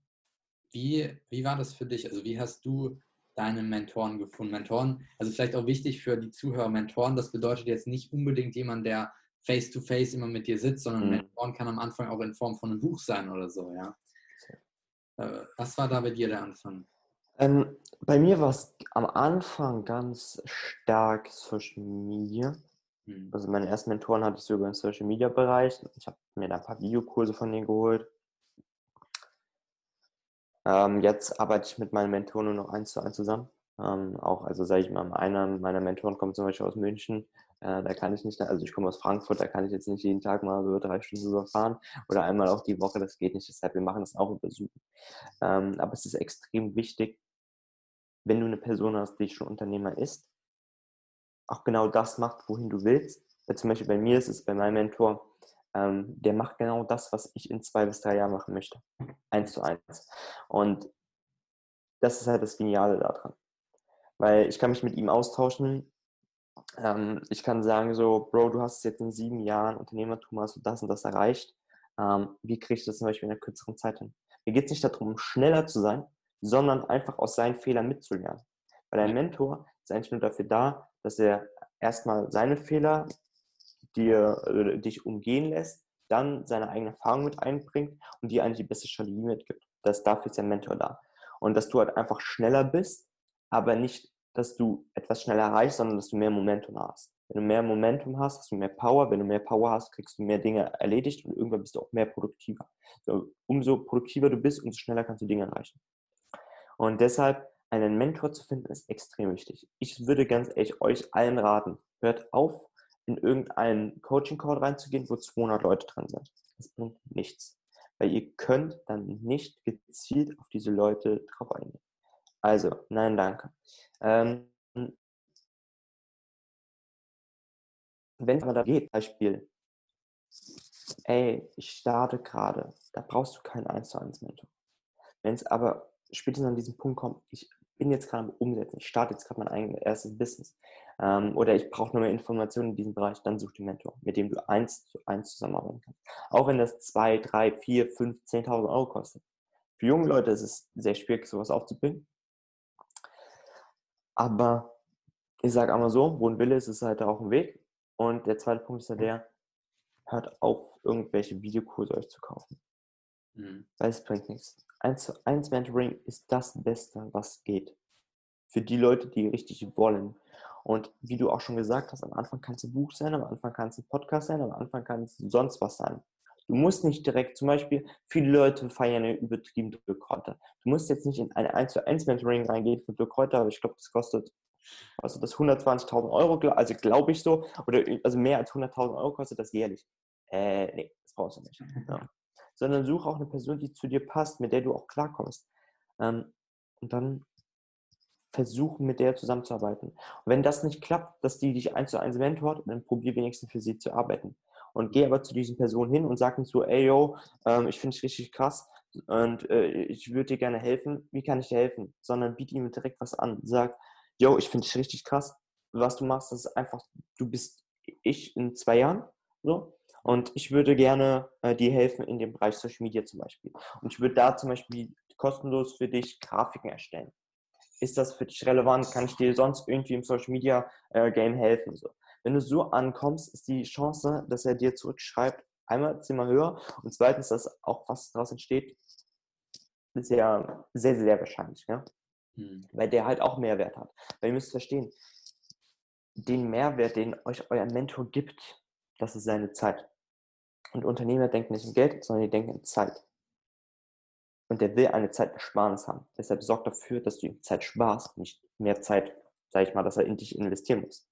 wie, wie war das für dich? Also wie hast du deine Mentoren gefunden? Mentoren, also vielleicht auch wichtig für die Zuhörer, Mentoren, das bedeutet jetzt nicht unbedingt jemand, der face-to-face -face immer mit dir sitzt, sondern mhm. Mentoren kann am Anfang auch in Form von einem Buch sein oder so, ja. Äh, was war da bei dir der Anfang? Ähm, bei mir war es am Anfang ganz stark Social Media. Mhm. Also meine ersten Mentoren hatte ich sogar im Social Media Bereich. Ich habe mir da ein paar Videokurse von denen geholt. Ähm, jetzt arbeite ich mit meinen Mentoren nur noch eins zu eins zusammen. Ähm, auch, also sage ich mal, einer meiner Mentoren kommt zum Beispiel aus München. Äh, da kann ich nicht, also ich komme aus Frankfurt, da kann ich jetzt nicht jeden Tag mal so drei Stunden überfahren oder einmal auch die Woche, das geht nicht. Deshalb, wir machen das auch über Zoom. Ähm, aber es ist extrem wichtig, wenn du eine Person hast, die schon Unternehmer ist, auch genau das macht, wohin du willst. Zum Beispiel bei mir ist es, bei meinem Mentor, ähm, der macht genau das, was ich in zwei bis drei Jahren machen möchte. Eins zu eins. Und das ist halt das Geniale daran. Weil ich kann mich mit ihm austauschen. Ähm, ich kann sagen so, Bro, du hast jetzt in sieben Jahren Unternehmertum, hast du das und das erreicht. Ähm, wie kriege ich das zum Beispiel in einer kürzeren Zeit hin? Mir geht es nicht darum, schneller zu sein, sondern einfach aus seinen Fehlern mitzulernen. Weil ein Mentor ist eigentlich nur dafür da, dass er erstmal seine Fehler dir, äh, dich umgehen lässt, dann seine eigene Erfahrung mit einbringt und dir eigentlich die beste Strategie mitgibt. Das dafür ist der Mentor da. Und dass du halt einfach schneller bist, aber nicht, dass du etwas schneller erreichst, sondern dass du mehr Momentum hast. Wenn du mehr Momentum hast, hast du mehr Power. Wenn du mehr Power hast, kriegst du mehr Dinge erledigt und irgendwann bist du auch mehr produktiver. So, umso produktiver du bist, umso schneller kannst du Dinge erreichen. Und deshalb einen Mentor zu finden, ist extrem wichtig. Ich würde ganz ehrlich euch allen raten, hört auf, in irgendeinen Coaching-Call reinzugehen, wo 200 Leute drin sind. Das bringt nichts. Weil ihr könnt dann nicht gezielt auf diese Leute drauf eingehen. Also, nein, danke. Ähm, wenn es aber da geht, Beispiel, ey, ich starte gerade, da brauchst du keinen 1 zu 1 Mentor. Wenn es aber spätestens an diesem Punkt kommt, ich bin jetzt gerade am Umsetzen, ich starte jetzt gerade mein eigenes erstes Business ähm, oder ich brauche nur mehr Informationen in diesem Bereich, dann such den Mentor, mit dem du eins zu eins zusammenarbeiten kannst. Auch wenn das zwei, drei, vier, fünf, zehntausend Euro kostet. Für junge Leute ist es sehr schwierig, sowas aufzubringen. Aber ich sage einmal so, wo ein Wille ist, ist halt auch ein Weg. Und der zweite Punkt ist ja der, hört auf, irgendwelche Videokurse euch zu kaufen. Mhm. Weil es bringt nichts. 1 zu 1 Mentoring ist das Beste, was geht. Für die Leute, die richtig wollen. Und wie du auch schon gesagt hast, am Anfang kann es ein Buch sein, am Anfang kann es ein Podcast sein, am Anfang kann es sonst was sein. Du musst nicht direkt, zum Beispiel, viele Leute feiern eine übertrieben Drückkräuter. Du musst jetzt nicht in ein 1 zu 1 Mentoring reingehen für Drückkräuter, aber ich glaube, das kostet also das 120.000 Euro, also glaube ich so, oder also mehr als 100.000 Euro kostet das jährlich. Äh, nee, das brauchst du nicht. Ja sondern suche auch eine Person, die zu dir passt, mit der du auch klarkommst. Ähm, und dann versuchen, mit der zusammenzuarbeiten. Und wenn das nicht klappt, dass die dich eins zu eins mentort, dann probier wenigstens für sie zu arbeiten. Und geh aber zu diesen Personen hin und sag nicht so, ey yo, ähm, ich finde dich richtig krass und äh, ich würde dir gerne helfen. Wie kann ich dir helfen? Sondern biete ihm direkt was an. Sag, yo, ich finde dich richtig krass. Was du machst, das ist einfach, du bist ich in zwei Jahren. So. Und ich würde gerne äh, dir helfen in dem Bereich Social Media zum Beispiel. Und ich würde da zum Beispiel kostenlos für dich Grafiken erstellen. Ist das für dich relevant? Kann ich dir sonst irgendwie im Social Media äh, Game helfen? So. Wenn du so ankommst, ist die Chance, dass er dir zurückschreibt, einmal zehnmal höher und zweitens, dass auch was daraus entsteht, ist ja sehr, sehr wahrscheinlich. Ja? Hm. Weil der halt auch Mehrwert hat. Weil ihr müsst verstehen, den Mehrwert, den euch euer Mentor gibt, das ist seine Zeit. Und Unternehmer denken nicht in Geld, sondern die denken in Zeit. Und der will eine Zeitersparnis haben. Deshalb sorgt dafür, dass du ihm Zeit sparst, nicht mehr Zeit, sag ich mal, dass er in dich investieren muss.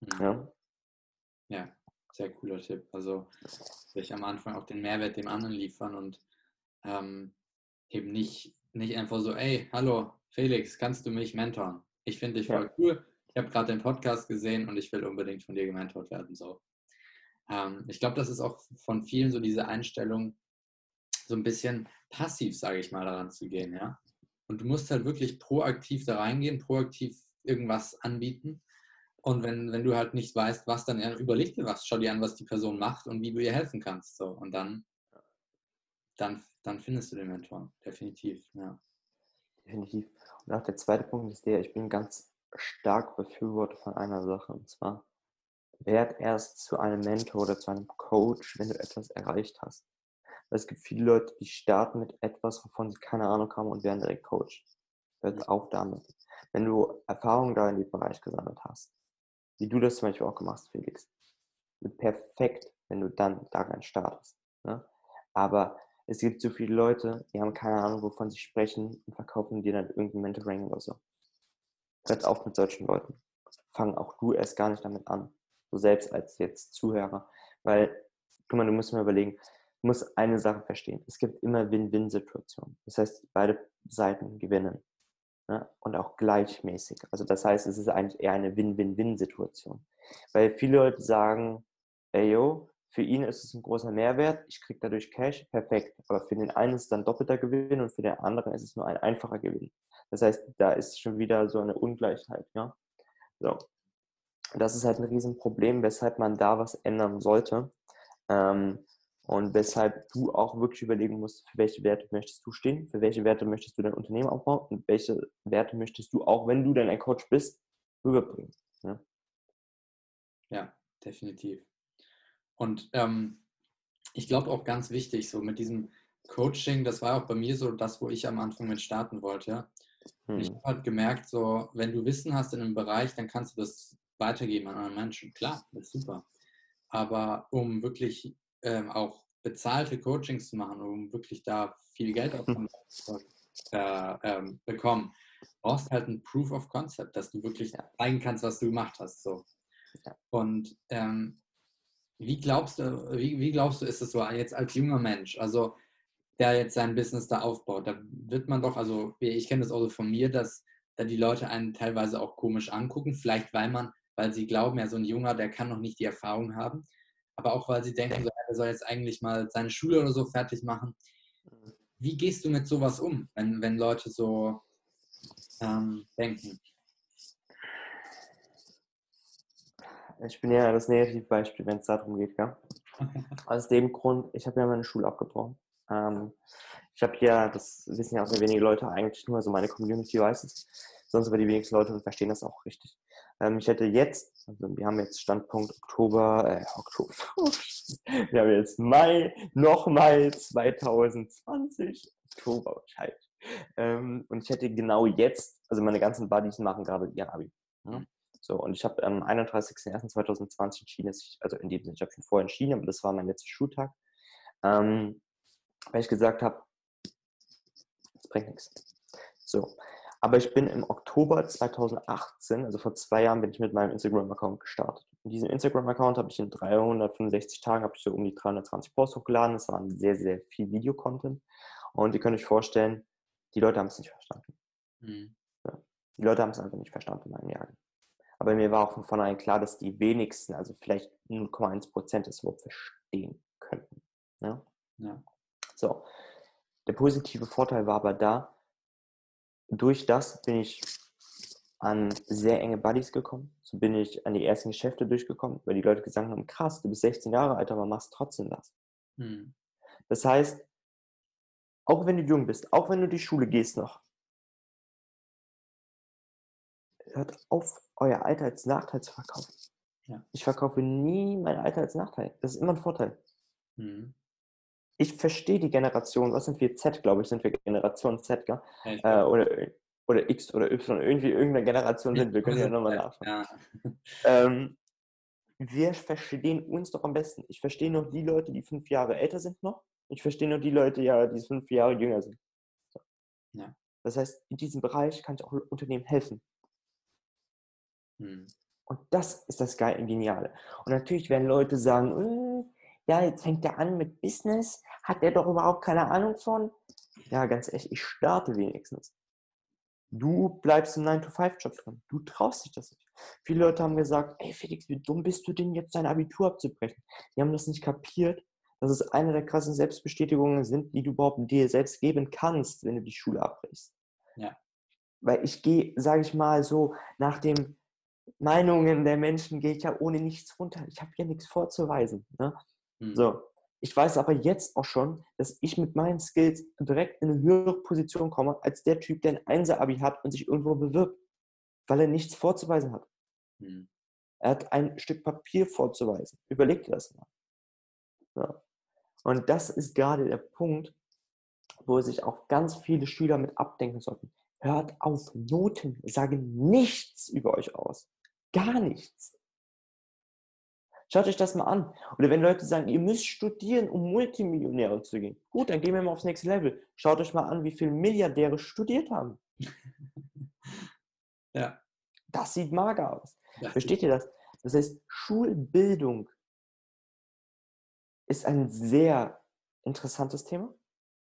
Mhm. Ja, ja sehr cooler Tipp. Also sich am Anfang auch den Mehrwert dem anderen liefern und ähm, eben nicht, nicht einfach so, ey, hallo, Felix, kannst du mich mentoren? Ich finde dich voll ja. cool. Ich habe gerade den Podcast gesehen und ich will unbedingt von dir gementort werden. So. Ähm, ich glaube, das ist auch von vielen so diese Einstellung, so ein bisschen passiv, sage ich mal, daran zu gehen, ja. Und du musst halt wirklich proaktiv da reingehen, proaktiv irgendwas anbieten. Und wenn, wenn du halt nicht weißt, was, dann überleg dir was, schau dir an, was die Person macht und wie du ihr helfen kannst. So. Und dann, dann, dann findest du den Mentor, definitiv, ja. Definitiv. Und auch der zweite Punkt ist der, ich bin ganz stark Befürworter von einer Sache, und zwar, werd erst zu einem Mentor oder zu einem Coach, wenn du etwas erreicht hast. Es gibt viele Leute, die starten mit etwas, wovon sie keine Ahnung haben und werden direkt Coach. Hört auf damit. Wenn du Erfahrungen da in dem Bereich gesammelt hast, wie du das zum Beispiel auch gemacht hast, Felix, perfekt, wenn du dann daran startest. Ne? Aber es gibt so viele Leute, die haben keine Ahnung, wovon sie sprechen und verkaufen dir dann irgendein Mentoring oder so. Hört auf mit solchen Leuten. Fang auch du erst gar nicht damit an so selbst als jetzt Zuhörer. Weil, guck mal, du musst mal überlegen, du musst eine Sache verstehen. Es gibt immer Win-Win-Situationen. Das heißt, beide Seiten gewinnen. Ne? Und auch gleichmäßig. Also das heißt, es ist eigentlich eher eine Win-Win-Win-Situation. Weil viele Leute sagen, ey yo, für ihn ist es ein großer Mehrwert, ich kriege dadurch Cash, perfekt. Aber für den einen ist es dann doppelter Gewinn und für den anderen ist es nur ein einfacher Gewinn. Das heißt, da ist schon wieder so eine Ungleichheit. Ja? So. Das ist halt ein Riesenproblem, weshalb man da was ändern sollte. Ähm, und weshalb du auch wirklich überlegen musst, für welche Werte möchtest du stehen, für welche Werte möchtest du dein Unternehmen aufbauen und welche Werte möchtest du auch, wenn du dann ein Coach bist, rüberbringen. Ja, ja definitiv. Und ähm, ich glaube auch ganz wichtig, so mit diesem Coaching, das war auch bei mir so das, wo ich am Anfang mit starten wollte. Hm. Ich habe halt gemerkt, so, wenn du Wissen hast in einem Bereich, dann kannst du das weitergeben an anderen Menschen. Klar, das ist super. Aber um wirklich ähm, auch bezahlte Coachings zu machen, um wirklich da viel Geld auf [laughs] äh, ähm, bekommen, brauchst halt ein Proof of Concept, dass du wirklich zeigen kannst, was du gemacht hast. So. Und ähm, wie glaubst du, wie, wie glaubst du, ist es so jetzt als junger Mensch, also der jetzt sein Business da aufbaut, da wird man doch, also ich kenne das auch so von mir, dass da die Leute einen teilweise auch komisch angucken, vielleicht weil man weil sie glauben, ja, so ein Junger, der kann noch nicht die Erfahrung haben. Aber auch, weil sie denken, so, er soll jetzt eigentlich mal seine Schule oder so fertig machen. Mhm. Wie gehst du mit sowas um, wenn, wenn Leute so ähm, denken? Ich bin ja das Negativbeispiel, wenn es darum geht, ja. [laughs] Aus dem Grund, ich habe ja meine Schule abgebrochen. Ähm, ich habe ja, das wissen ja auch sehr wenige Leute eigentlich nur, also meine Community weiß es, sonst aber die wenigsten Leute verstehen das auch richtig. Ähm, ich hätte jetzt, also wir haben jetzt Standpunkt Oktober, äh, Oktober, [laughs] wir haben jetzt Mai, nochmal 2020, Oktober wahrscheinlich. Ähm, und ich hätte genau jetzt, also meine ganzen Buddies machen gerade ihr Abi. Ja? Mhm. So, und ich habe am 31.01.2020 entschieden, dass ich, also in dem Sinne, ich habe schon vorher entschieden, aber das war mein letzter Schultag, ähm, weil ich gesagt habe, das bringt nichts. So, aber ich bin im Oktober 2018, also vor zwei Jahren, bin ich mit meinem Instagram-Account gestartet. In diesem Instagram-Account habe ich in 365 Tagen habe ich so um die 320 Posts hochgeladen. Das waren sehr, sehr viel Videocontent. Und ihr könnt euch vorstellen, die Leute haben es nicht verstanden. Mhm. Ja. Die Leute haben es einfach nicht verstanden in meinem Jahrgang. Aber mir war auch von vornherein klar, dass die wenigsten, also vielleicht 0,1 Prozent, es überhaupt verstehen könnten. Ja? ja. So. Der positive Vorteil war aber da, durch das bin ich an sehr enge Buddies gekommen. So bin ich an die ersten Geschäfte durchgekommen, weil die Leute gesagt haben, krass, du bist 16 Jahre alt, aber machst trotzdem das. Hm. Das heißt, auch wenn du jung bist, auch wenn du die Schule gehst noch, hört auf, euer Alter als Nachteil zu verkaufen. Ja. Ich verkaufe nie mein Alter als Nachteil. Das ist immer ein Vorteil. Mhm. Ich verstehe die Generation, was sind wir Z, glaube ich, sind wir Generation Z, gell? Ja, äh, oder, oder X oder Y, irgendwie irgendeine Generation sind wir, können ja nochmal [laughs] nachschauen. Ja. Ähm, wir verstehen uns doch am besten. Ich verstehe noch die Leute, die fünf Jahre älter sind noch. Ich verstehe noch die Leute, ja, die fünf Jahre jünger sind. So. Ja. Das heißt, in diesem Bereich kann ich auch Unternehmen helfen. Hm. Und das ist das Geniale. Und natürlich werden Leute sagen, äh, ja, jetzt fängt er an mit Business, hat er doch überhaupt keine Ahnung von. Ja, ganz ehrlich, ich starte wenigstens. Du bleibst im 9-to-5-Job drin. Du traust dich das nicht. Viele Leute haben gesagt, ey Felix, wie dumm bist du denn jetzt dein Abitur abzubrechen? Die haben das nicht kapiert, dass es eine der krassen Selbstbestätigungen sind, die du überhaupt dir selbst geben kannst, wenn du die Schule abbrichst. Ja. Weil ich gehe, sage ich mal so, nach den Meinungen der Menschen gehe ich ja ohne nichts runter. Ich habe ja nichts vorzuweisen. Ne? Mhm. So. Ich weiß aber jetzt auch schon, dass ich mit meinen Skills direkt in eine höhere Position komme, als der Typ, der ein Einser-Abi hat und sich irgendwo bewirbt, weil er nichts vorzuweisen hat. Mhm. Er hat ein Stück Papier vorzuweisen. Überleg dir das mal. Ja. Und das ist gerade der Punkt, wo sich auch ganz viele Schüler mit abdenken sollten. Hört auf, Noten sagen nichts über euch aus. Gar nichts. Schaut euch das mal an. Oder wenn Leute sagen, ihr müsst studieren, um Multimillionäre zu gehen. Gut, dann gehen wir mal aufs nächste Level. Schaut euch mal an, wie viele Milliardäre studiert haben. [laughs] ja. Das sieht mager aus. Ja. Versteht ihr das? Das heißt, Schulbildung ist ein sehr interessantes Thema.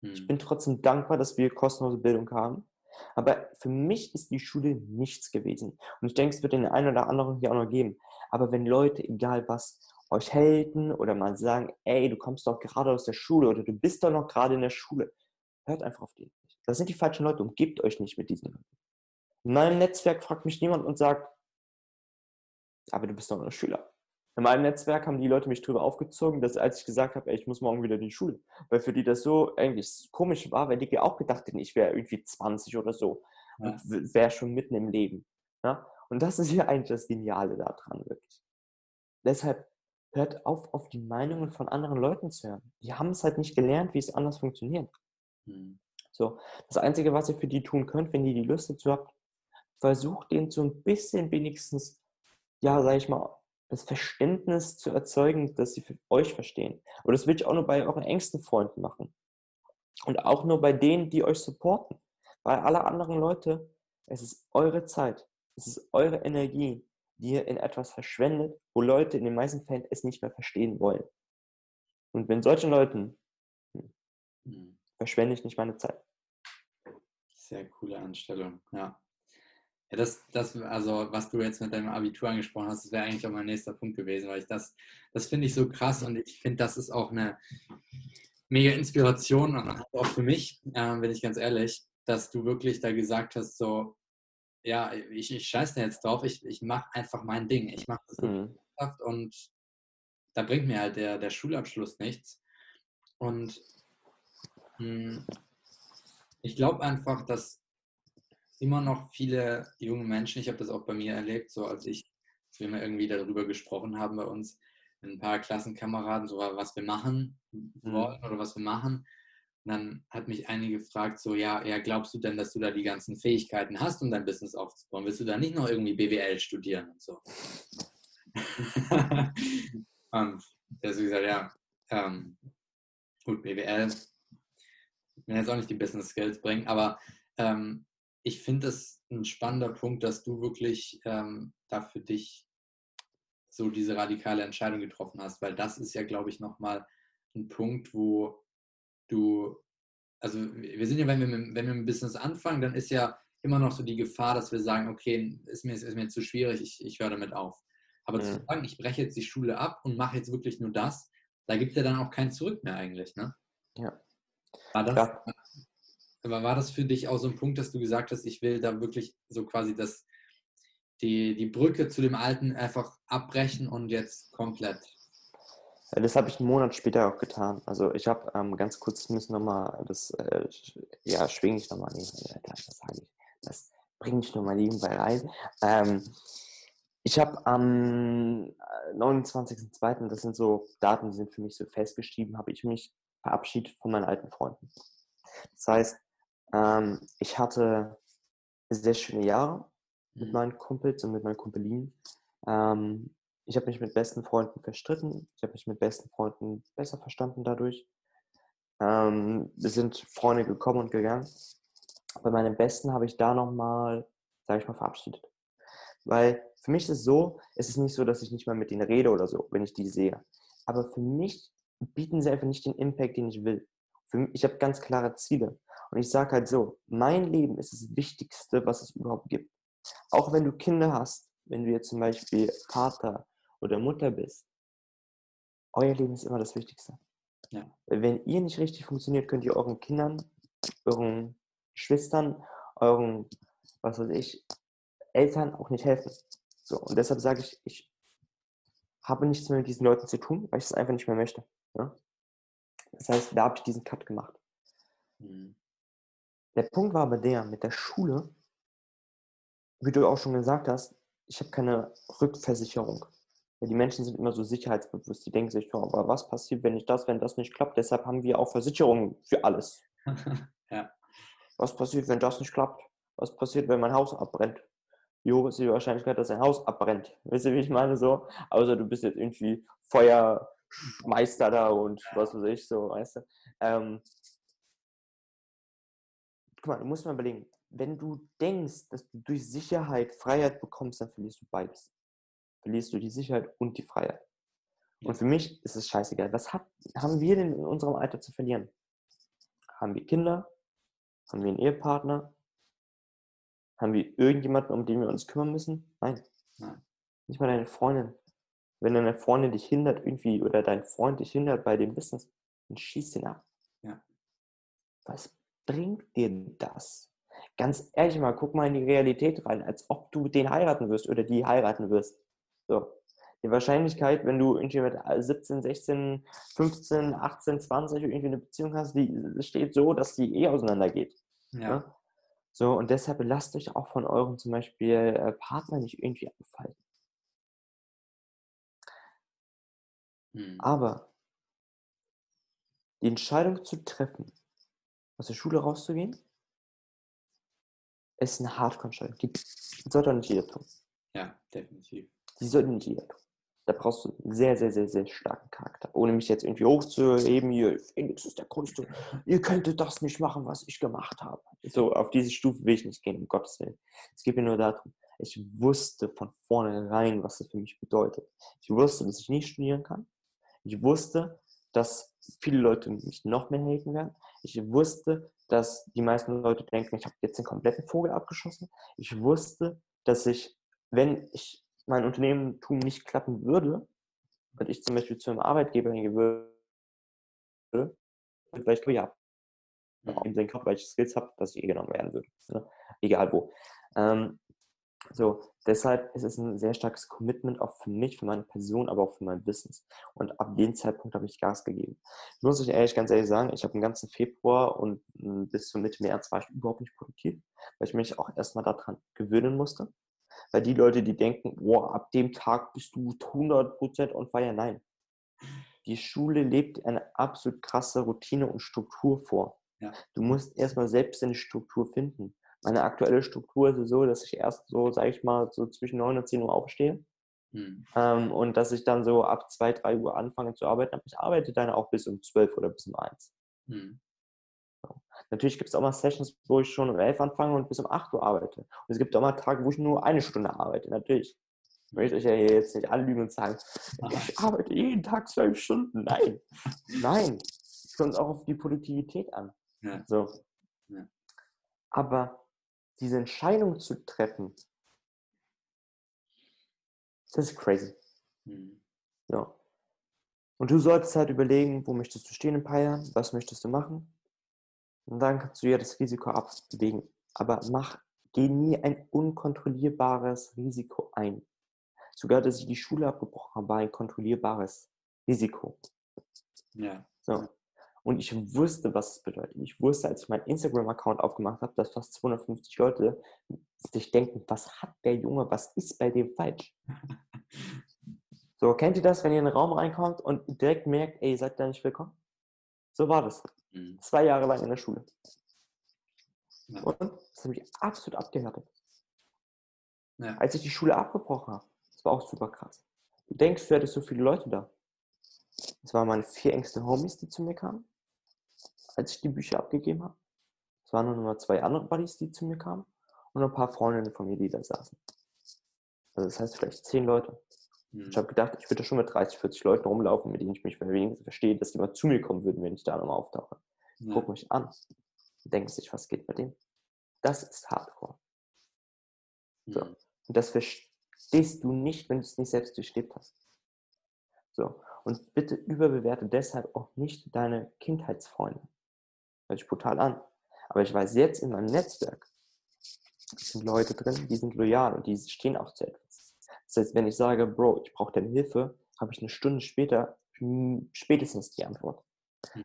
Hm. Ich bin trotzdem dankbar, dass wir kostenlose Bildung haben. Aber für mich ist die Schule nichts gewesen. Und ich denke, es wird den einen oder anderen hier auch noch geben. Aber wenn Leute, egal was, euch helfen oder mal sagen, ey, du kommst doch gerade aus der Schule oder du bist doch noch gerade in der Schule, hört einfach auf die. Das sind die falschen Leute, umgebt euch nicht mit diesen Leuten. In meinem Netzwerk fragt mich niemand und sagt, aber du bist doch ein Schüler. In meinem Netzwerk haben die Leute mich drüber aufgezogen, dass als ich gesagt habe, ey, ich muss morgen wieder in die Schule. Weil für die das so eigentlich komisch war, weil die auch gedacht hätten, ich wäre irgendwie 20 oder so ja. und wäre schon mitten im Leben. Ja? Und das ist ja eigentlich das Geniale daran, wirklich. Deshalb hört auf, auf die Meinungen von anderen Leuten zu hören. Die haben es halt nicht gelernt, wie es anders funktioniert. Mhm. So, das Einzige, was ihr für die tun könnt, wenn ihr die Lust dazu habt, versucht denen so ein bisschen wenigstens, ja, sag ich mal, das Verständnis zu erzeugen, dass sie für euch verstehen. Und das will ich auch nur bei euren engsten Freunden machen. Und auch nur bei denen, die euch supporten. Bei alle anderen Leute, es ist eure Zeit, es ist eure Energie, die ihr in etwas verschwendet, wo Leute in den meisten Fällen es nicht mehr verstehen wollen. Und wenn solchen Leuten hm, hm. verschwende ich nicht meine Zeit. Sehr coole Anstellung, ja. Ja, das, das, also was du jetzt mit deinem Abitur angesprochen hast, das wäre eigentlich auch mein nächster Punkt gewesen, weil ich das, das finde ich so krass und ich finde, das ist auch eine mega Inspiration und auch für mich, äh, bin ich ganz ehrlich, dass du wirklich da gesagt hast, so, ja, ich, ich scheiße jetzt drauf, ich, ich mache einfach mein Ding, ich mache das mhm. und da bringt mir halt der, der Schulabschluss nichts. Und mh, hm, ich glaube einfach, dass immer noch viele junge Menschen, ich habe das auch bei mir erlebt, so als ich, als wir mal irgendwie darüber gesprochen haben bei uns, mit ein paar Klassenkameraden, so was wir machen mhm. wollen oder was wir machen. Dann hat mich einige gefragt, so, ja, ja, glaubst du denn, dass du da die ganzen Fähigkeiten hast, um dein Business aufzubauen? Willst du da nicht noch irgendwie BWL studieren und so? [laughs] und der hat gesagt, ja, ähm, gut, BWL, will jetzt auch nicht die Business Skills bringen, aber ähm, ich finde es ein spannender Punkt, dass du wirklich ähm, da für dich so diese radikale Entscheidung getroffen hast, weil das ist ja, glaube ich, nochmal ein Punkt, wo du, also wir sind ja, wenn wir, mit, wenn wir dem Business anfangen, dann ist ja immer noch so die Gefahr, dass wir sagen, okay, ist mir, ist mir zu schwierig, ich, ich höre damit auf. Aber mhm. zu sagen, ich breche jetzt die Schule ab und mache jetzt wirklich nur das, da gibt es ja dann auch kein Zurück mehr eigentlich, ne? Ja. War das, ja. Aber war das für dich auch so ein Punkt, dass du gesagt hast, ich will da wirklich so quasi das, die, die Brücke zu dem Alten einfach abbrechen und jetzt komplett? Das habe ich einen Monat später auch getan. Also ich habe ähm, ganz kurz, müssen nochmal, das äh, ja, schwinge ich nochmal nebenbei, das sage ich, das bringe ich nochmal nebenbei rein. Ähm, ich habe am 29.02., das sind so Daten, die sind für mich so festgeschrieben, habe ich mich verabschiedet von meinen alten Freunden. Das heißt, ähm, ich hatte sehr schöne Jahre mit mhm. meinen Kumpels und mit meinen Kumpelinen. Ähm, ich habe mich mit besten Freunden verstritten. Ich habe mich mit besten Freunden besser verstanden dadurch. Ähm, wir sind Freunde gekommen und gegangen. Bei meinen Besten habe ich da nochmal, sage ich mal, verabschiedet. Weil für mich ist es so, es ist nicht so, dass ich nicht mal mit denen rede oder so, wenn ich die sehe. Aber für mich bieten sie einfach nicht den Impact, den ich will. Mich, ich habe ganz klare Ziele. Und ich sage halt so, mein Leben ist das Wichtigste, was es überhaupt gibt. Auch wenn du Kinder hast, wenn du jetzt zum Beispiel Vater oder Mutter bist, euer Leben ist immer das Wichtigste. Ja. Wenn ihr nicht richtig funktioniert, könnt ihr euren Kindern, euren Schwestern, euren, was weiß ich, Eltern auch nicht helfen. So, und deshalb sage ich, ich habe nichts mehr mit diesen Leuten zu tun, weil ich es einfach nicht mehr möchte. Ja? Das heißt, da habe ich diesen Cut gemacht. Mhm. Der Punkt war aber der, mit der Schule, wie du auch schon gesagt hast, ich habe keine Rückversicherung. Die Menschen sind immer so sicherheitsbewusst. Die denken sich, oh, aber was passiert, wenn ich das, wenn das nicht klappt? Deshalb haben wir auch Versicherungen für alles. [laughs] ja. Was passiert, wenn das nicht klappt? Was passiert, wenn mein Haus abbrennt? Wie hoch ist die Wahrscheinlichkeit, dass ein Haus abbrennt? [laughs] Weißt du, wie ich meine? So, außer du bist jetzt irgendwie Feuermeister da und was weiß ich, so, weißt du. Ähm, guck mal, du musst mal überlegen, wenn du denkst, dass du durch Sicherheit Freiheit bekommst, dann verlierst du beides. Verlierst du die Sicherheit und die Freiheit. Und für mich ist es scheißegal. Was hat, haben wir denn in unserem Alter zu verlieren? Haben wir Kinder? Haben wir einen Ehepartner? Haben wir irgendjemanden, um den wir uns kümmern müssen? Nein. Nein. Nicht mal deine Freundin. Wenn deine Freundin dich hindert irgendwie oder dein Freund dich hindert bei dem Business, dann schieß den ab. Ja. Was bringt dir das? Ganz ehrlich mal, guck mal in die Realität rein, als ob du den heiraten wirst oder die heiraten wirst. So. Die Wahrscheinlichkeit, wenn du irgendwie mit 17, 16, 15, 18, 20 irgendwie eine Beziehung hast, die steht so, dass die eh auseinandergeht. Ja. ja? Ne? So, und deshalb lasst euch auch von euren zum Beispiel äh, Partner nicht irgendwie aufhalten. Hm. Aber die Entscheidung zu treffen, aus der Schule rauszugehen, ist eine Hardcore-Entscheidung. Die sollte nicht jeder tun. Ja, definitiv. Die sollte nicht jeder tun. Da brauchst du einen sehr, sehr, sehr, sehr starken Charakter. Ohne mich jetzt irgendwie hochzuheben, hier, Felix ist der Größte. Ihr könntet das nicht machen, was ich gemacht habe. So, auf diese Stufe will ich nicht gehen, um Gottes Willen. Es geht mir nur darum, ich wusste von vornherein, was das für mich bedeutet. Ich wusste, dass ich nicht studieren kann. Ich wusste, dass viele Leute mich noch mehr haten werden. Ich wusste, dass die meisten Leute denken, ich habe jetzt den kompletten Vogel abgeschossen. Ich wusste, dass ich, wenn ich mein Unternehmentum nicht klappen würde, und ich zum Beispiel zu einem Arbeitgeber hingehen würde, weil ich ja auch in den Kopf, weil ich Skills habe, dass ich eh genommen werden würde. Ne? Egal wo. Ähm, so, deshalb ist es ein sehr starkes Commitment auch für mich, für meine Person, aber auch für mein Business. Und ab dem Zeitpunkt habe ich Gas gegeben. Muss ich ehrlich, ganz ehrlich sagen, ich habe den ganzen Februar und hm, bis zum Mitte März war ich überhaupt nicht produktiv, weil ich mich auch erstmal daran gewöhnen musste. Weil die Leute, die denken, boah, ab dem Tag bist du 100% on fire, nein. Die Schule lebt eine absolut krasse Routine und Struktur vor. Ja. Du musst erstmal selbst eine Struktur finden. Meine aktuelle Struktur ist so, dass ich erst so, sage ich mal, so zwischen 9 und 10 Uhr aufstehe. Hm. Ähm, und dass ich dann so ab 2, 3 Uhr anfange zu arbeiten. Aber ich arbeite dann auch bis um 12 oder bis um 1. Hm. Natürlich gibt es auch mal Sessions, wo ich schon um 11 anfange und bis um 8 Uhr arbeite. Und es gibt auch mal Tage, wo ich nur eine Stunde arbeite. Natürlich. Ich möchte euch ja hier jetzt nicht anlügen und sagen, ich arbeite jeden Tag zwölf Stunden. Nein. Nein. Es kommt auch auf die Produktivität an. Ja. So. Ja. Aber diese Entscheidung zu treffen, das ist crazy. Mhm. Ja. Und du solltest halt überlegen, wo möchtest du stehen in ein paar Jahren, was möchtest du machen. Und dann kannst du ja das Risiko abwägen. Aber mach, geh nie ein unkontrollierbares Risiko ein. Sogar, dass ich die Schule abgebrochen habe, war ein kontrollierbares Risiko. Ja. So. Und ich wusste, was es bedeutet. Ich wusste, als ich meinen Instagram-Account aufgemacht habe, dass fast 250 Leute sich denken, was hat der Junge, was ist bei dem falsch? [laughs] So, kennt ihr das, wenn ihr in einen Raum reinkommt und direkt merkt, ey, ihr seid da nicht willkommen? So war das. Mhm. Zwei Jahre lang in der Schule. Ja. Und das hat mich absolut abgehärtet. Ja. Als ich die Schule abgebrochen habe, das war auch super krass. Du denkst, du hättest so viele Leute da. Das waren meine vier engsten Homies, die zu mir kamen, als ich die Bücher abgegeben habe. Es waren nur noch zwei andere Buddies, die zu mir kamen und ein paar Freundinnen von mir, die da saßen. Also das heißt vielleicht zehn Leute. Mhm. Ich habe gedacht, ich würde schon mit 30, 40 Leuten rumlaufen, mit denen ich mich wenigstens verstehe, dass die mal zu mir kommen würden, wenn ich da nochmal auftauche. Ja. Guck mich an und denken sich, was geht bei dem? Das ist Hardcore. so. Mhm. Und das verstehst du nicht, wenn du es nicht selbst durchlebt hast. So. Und bitte überbewerte deshalb auch nicht deine Kindheitsfreunde. Hört sich brutal an. Aber ich weiß jetzt in meinem Netzwerk, sind Leute drin, die sind loyal und die stehen auch zu etwas. Das heißt, wenn ich sage, Bro, ich brauche deine Hilfe, habe ich eine Stunde später hm, spätestens die Antwort.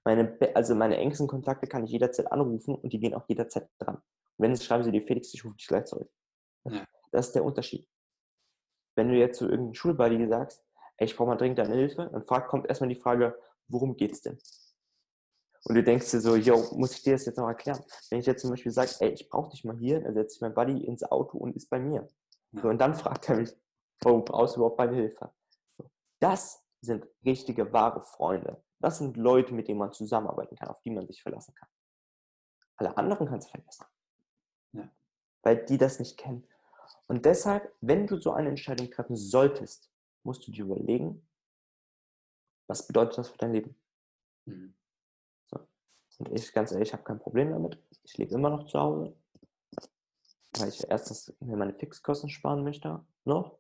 Meine, be- also meine engsten Kontakte kann ich jederzeit anrufen und die gehen auch jederzeit dran. Und wenn es schreiben sie dir, Felix, ich rufe dich gleich zurück. Ja. Das ist der Unterschied. Wenn du jetzt zu irgendeinem Schulbuddy sagst, ey, ich brauche mal dringend deine Hilfe, dann fragt, kommt erstmal die Frage, worum geht's denn? Und du denkst dir so, yo, muss ich dir das jetzt noch erklären? Wenn ich jetzt zum Beispiel sage, ey, ich brauche dich mal hier, dann setzt sich mein Buddy ins Auto und ist bei mir. So, und dann [laughs] fragt er mich, warum brauchst du überhaupt meine Hilfe? So. Das sind richtige, wahre Freunde. Das sind Leute, mit denen man zusammenarbeiten kann, auf die man sich verlassen kann. Alle anderen kannst du vergessen. Ja. Weil die das nicht kennen. Und deshalb, wenn du so eine Entscheidung treffen solltest, musst du dir überlegen, was bedeutet das für dein Leben? Mhm. Und ich, ganz ehrlich, ich habe kein Problem damit. Ich lebe immer noch zu Hause. Weil ich erstens mir meine Fixkosten sparen möchte. Noch.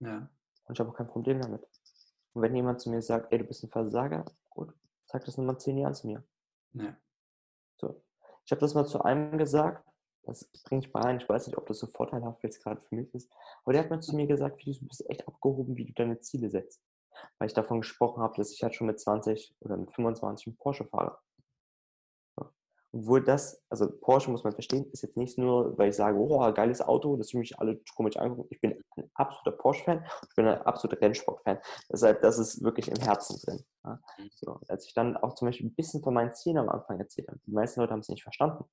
Ja. Und ich habe auch kein Problem damit. Und wenn jemand zu mir sagt, ey, du bist ein Versager, gut, sag das nochmal zehn Jahren zu mir. Ja. So. Ich habe das mal zu einem gesagt, das bringe ich mal ein, ich weiß nicht, ob das so vorteilhaft jetzt gerade für mich ist, aber der hat mal zu mir gesagt, du bist echt abgehoben, wie du deine Ziele setzt. Weil ich davon gesprochen habe, dass ich halt schon mit 20 oder mit 25 einen Porsche fahre. Obwohl das, also Porsche muss man verstehen, ist jetzt nicht nur, weil ich sage, oh, geiles Auto, dass mich alle komisch angucken. Ich bin ein absoluter Porsche-Fan, ich bin ein absoluter Rennsport-Fan. Deshalb, das ist wirklich im Herzen drin. Ja. Mhm. So, als ich dann auch zum Beispiel ein bisschen von meinen Zielen am Anfang erzählt habe, die meisten Leute haben es nicht verstanden.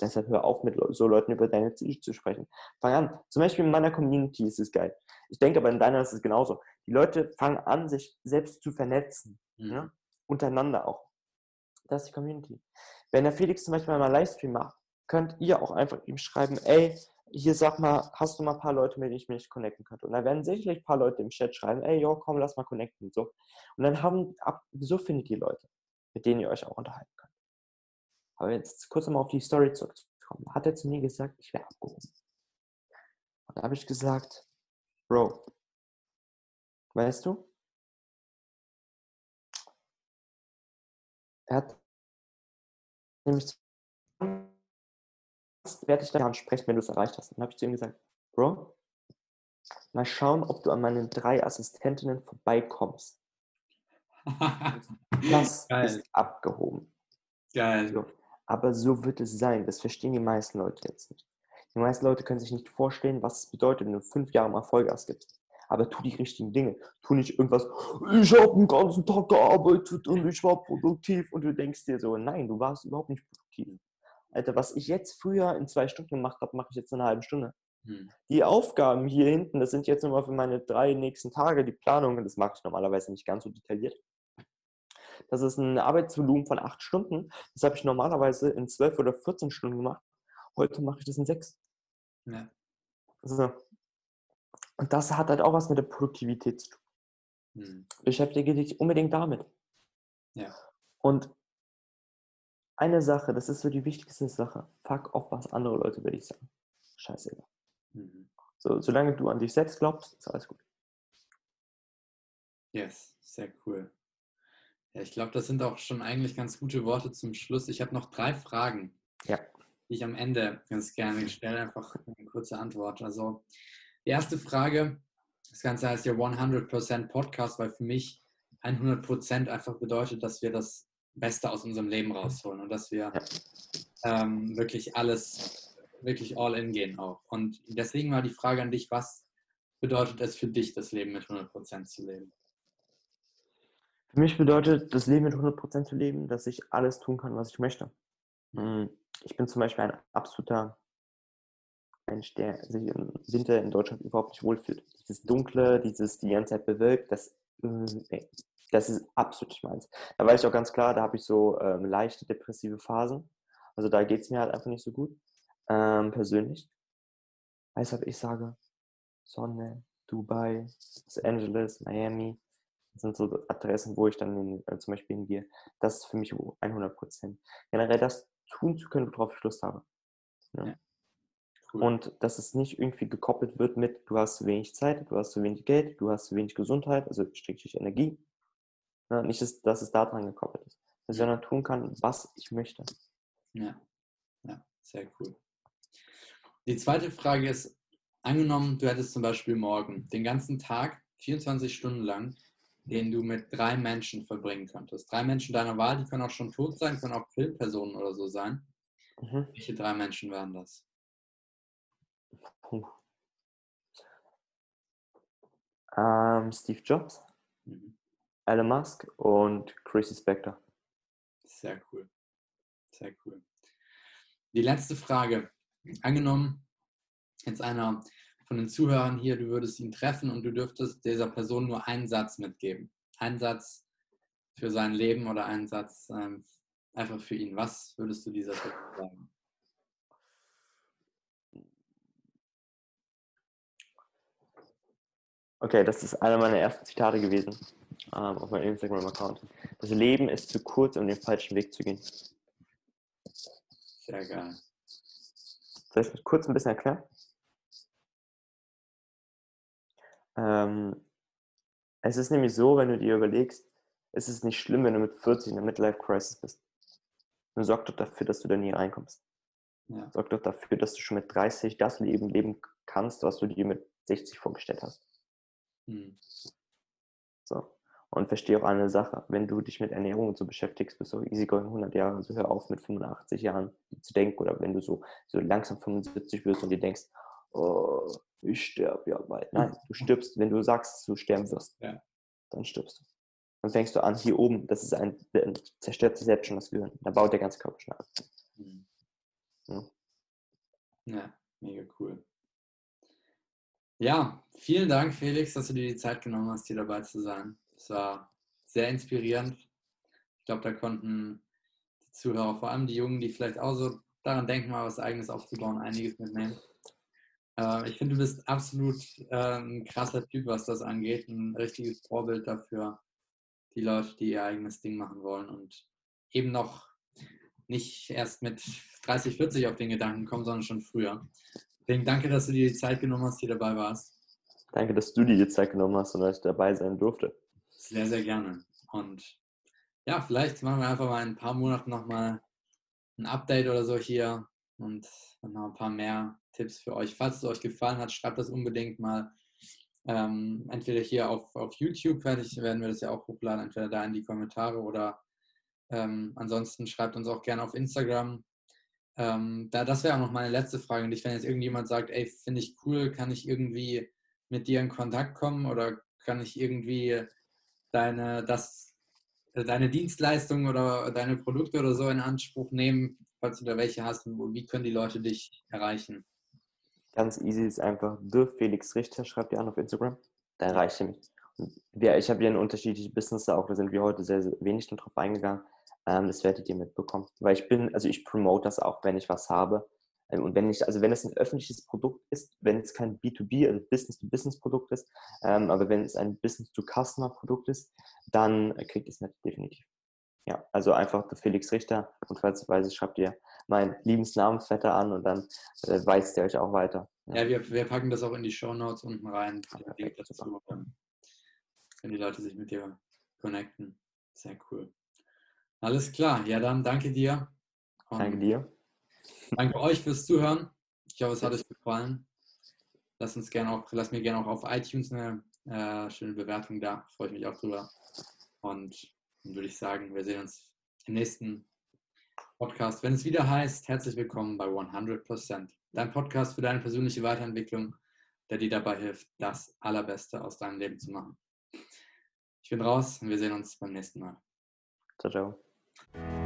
Deshalb hör auf, mit so Leuten über deine Ziele zu sprechen. Fang an. Zum Beispiel in meiner Community ist es geil. Ich denke aber in deiner ist es genauso. Die Leute fangen an, sich selbst zu vernetzen. Mhm. Ja? Untereinander auch. Das ist die Community. Wenn der Felix zum Beispiel mal Livestream macht, könnt ihr auch einfach ihm schreiben, ey, hier sag mal, hast du mal ein paar Leute, mit denen ich mich connecten könnte? Und dann werden sicherlich ein paar Leute im Chat schreiben, ey, jo, komm, lass mal connecten und so. Und dann haben, ab, so findet ihr Leute, mit denen ihr euch auch unterhalten könnt. Aber jetzt kurz nochmal auf die Story zurückzukommen. Hat er zu mir gesagt, ich wäre abgehoben. Und da habe ich gesagt, Bro, weißt du, er hat nämlich zu- werde ich dann ansprechen, wenn du es erreicht hast. Dann habe ich zu ihm gesagt, Bro, mal schauen, ob du an meinen drei Assistentinnen vorbeikommst. [laughs] Das Geil. ist abgehoben. Geil. So. Aber so wird es sein. Das verstehen die meisten Leute jetzt nicht. Die meisten Leute können sich nicht vorstellen, was es bedeutet, wenn du fünf Jahre mal Vollgas gibst. Aber tu die richtigen Dinge. Tu nicht irgendwas, ich habe den ganzen Tag gearbeitet und ich war produktiv. Und du denkst dir so, nein, du warst überhaupt nicht produktiv. Alter, was ich jetzt früher in zwei Stunden gemacht habe, mache ich jetzt in einer halben Stunde. Mhm. Die Aufgaben hier hinten, das sind jetzt nochmal für meine drei nächsten Tage die Planungen. Das mache ich normalerweise nicht ganz so detailliert. Das ist ein Arbeitsvolumen von acht Stunden. Das habe ich normalerweise in zwölf oder 14 Stunden gemacht. Heute mache ich das in sechs. Ja. So. Und das hat halt auch was mit der Produktivität zu tun. Mhm. Beschäftige dich unbedingt damit. Ja. Und eine Sache, das ist so die wichtigste Sache. Fuck auf, was andere Leute über dich sagen. Scheiße. Mhm. So, solange du an dich selbst glaubst, ist alles gut. Yes, sehr cool. Ja, ich glaube, das sind auch schon eigentlich ganz gute Worte zum Schluss. Ich habe noch drei Fragen, ja. die ich am Ende ganz gerne stelle. Einfach eine kurze Antwort. Also, die erste Frage: Das Ganze heißt ja 100% Podcast, weil für mich 100% einfach bedeutet, dass wir das Beste aus unserem Leben rausholen und dass wir ähm, wirklich alles, wirklich all in gehen auch. Und deswegen war die Frage an dich: Was bedeutet es für dich, das Leben mit 100% zu leben? Für mich bedeutet das Leben mit 100% zu leben, dass ich alles tun kann, was ich möchte. Hm, ich bin zum Beispiel ein absoluter Mensch, der sich im Winter in Deutschland überhaupt nicht wohlfühlt. Dieses Dunkle, dieses die ganze Zeit bewölkt, das, nee, das ist absolut nicht meins. Da weiß ich auch ganz klar, da habe ich so ähm, leichte depressive Phasen. Also da geht es mir halt einfach nicht so gut, ähm, persönlich. Deshalb ich sage, Sonne, Dubai, Los Angeles, Miami, das sind so Adressen, wo ich dann in, äh, zum Beispiel hingehe. Das ist für mich 100 Prozent. Generell das tun zu können, worauf ich Lust habe. Ja. Ja. Cool. Und dass es nicht irgendwie gekoppelt wird mit, du hast zu wenig Zeit, du hast zu wenig Geld, du hast zu wenig Gesundheit, also stricklich Energie. Ja, nicht, dass, dass es daran gekoppelt ist, sondern tun kann, was ich möchte. Ja, ja, sehr cool. Die zweite Frage ist, angenommen, du hättest zum Beispiel morgen den ganzen Tag, 24 Stunden lang, den du mit drei Menschen verbringen könntest. Drei Menschen deiner Wahl, die können auch schon tot sein, können auch Filmpersonen oder so sein. Mhm. Welche drei Menschen wären das? Puh. Ähm, Steve Jobs, mhm. Elon Musk und Chrissy Spector. Sehr cool. Sehr cool. Die letzte Frage. Angenommen, jetzt einer von den Zuhörern hier, du würdest ihn treffen und du dürftest dieser Person nur einen Satz mitgeben. Einen Satz für sein Leben oder einen Satz ähm, einfach für ihn. Was würdest du dieser Person sagen? Okay, das ist einer meiner ersten Zitate gewesen ähm, auf meinem Instagram-Account. Das Leben ist zu kurz, um den falschen Weg zu gehen. Sehr geil. Soll ich das kurz ein bisschen erklären? Ähm, es ist nämlich so, wenn du dir überlegst, es ist nicht schlimm, wenn du mit 40 in der Midlife-Crisis bist. Und sorg doch dafür, dass du da nie reinkommst. Ja. Sorg doch dafür, dass du schon mit 30 das Leben leben kannst, was du dir mit 60 vorgestellt hast. Hm. So. Und verstehe auch eine Sache, wenn du dich mit Ernährung und so beschäftigst, bist du easygoing 100 Jahre, also hör auf mit 85 Jahren zu denken oder wenn du so, so langsam 75 wirst und dir denkst, oh, ich sterbe ja bald. Nein, [laughs] du stirbst, wenn du sagst, dass du sterben wirst. Ja. Dann stirbst du. Dann fängst du an, hier oben, das ist ein, zerstört sich selbst schon das Gehirn. Da baut der ganze Körper schon ab. Mhm. Ja. ja, mega cool. Ja, vielen Dank, Felix, dass du dir die Zeit genommen hast, hier dabei zu sein. Es war sehr inspirierend. Ich glaube, da konnten die Zuhörer, vor allem die Jungen, die vielleicht auch so daran denken, mal was Eigenes aufzubauen, einiges mitnehmen. Äh, ich finde, du bist absolut äh, ein krasser Typ, was das angeht. Ein richtiges Vorbild dafür, die Leute, die ihr eigenes Ding machen wollen und eben noch nicht erst mit 30, 40 auf den Gedanken kommen, sondern schon früher. Deswegen danke, dass du dir die Zeit genommen hast, die dabei warst. Danke, dass du dir die Zeit genommen hast und dass ich dabei sein durfte. Sehr, sehr gerne. Und ja, vielleicht machen wir einfach mal in ein paar Monaten nochmal ein Update oder so hier und noch ein paar mehr Tipps für euch. Falls es euch gefallen hat, schreibt das unbedingt mal. Ähm, entweder hier auf, auf YouTube ich, werden wir das ja auch hochladen, entweder da in die Kommentare oder ähm, ansonsten schreibt uns auch gerne auf Instagram. Ähm, da, das wäre auch noch meine letzte Frage. Und ich, wenn jetzt irgendjemand sagt, ey, finde ich cool, kann ich irgendwie mit dir in Kontakt kommen oder kann ich irgendwie deine, das, deine Dienstleistung oder deine Produkte oder so in Anspruch nehmen, falls du da welche hast, wie können die Leute dich erreichen? Ganz easy ist einfach The Felix Richter, schreibt ihr an auf Instagram. Da erreicht ihr mich. Und ja, ich habe ja ein unterschiedliche Business auch, da sind wir heute sehr, sehr wenig drauf eingegangen. Ähm, das werdet ihr mitbekommen. Weil ich bin, also ich promote das auch, wenn ich was habe. Ähm, und wenn ich, also wenn es ein öffentliches Produkt ist, wenn es kein B2B, also Business-to-Business-Produkt ist, ähm, aber wenn es ein Business-to-Customer-Produkt ist, dann kriegt es nicht definitiv. Ja, also einfach der Felix Richter und falls ihr weiß, schreibt ihr meinen Liebensnamensvetter an und dann äh, weist ihr euch auch weiter. Ja, ja wir, wir, packen das auch in die Show Notes unten rein, den Link dazu, wenn die Leute sich mit dir connecten. Sehr cool. Alles klar, ja dann danke dir. Und danke dir. Danke euch fürs Zuhören. Ich hoffe, es hat euch gefallen. Lass uns gerne auch, lass mir gerne auch auf iTunes eine äh, schöne Bewertung da. Freue ich mich auch drüber. Und dann würde ich sagen, wir sehen uns im nächsten Podcast, wenn es wieder heißt, herzlich willkommen bei 100%, dein Podcast für deine persönliche Weiterentwicklung, der dir dabei hilft, das Allerbeste aus deinem Leben zu machen. Ich bin raus und wir sehen uns beim nächsten Mal. Ciao, ciao. Bye.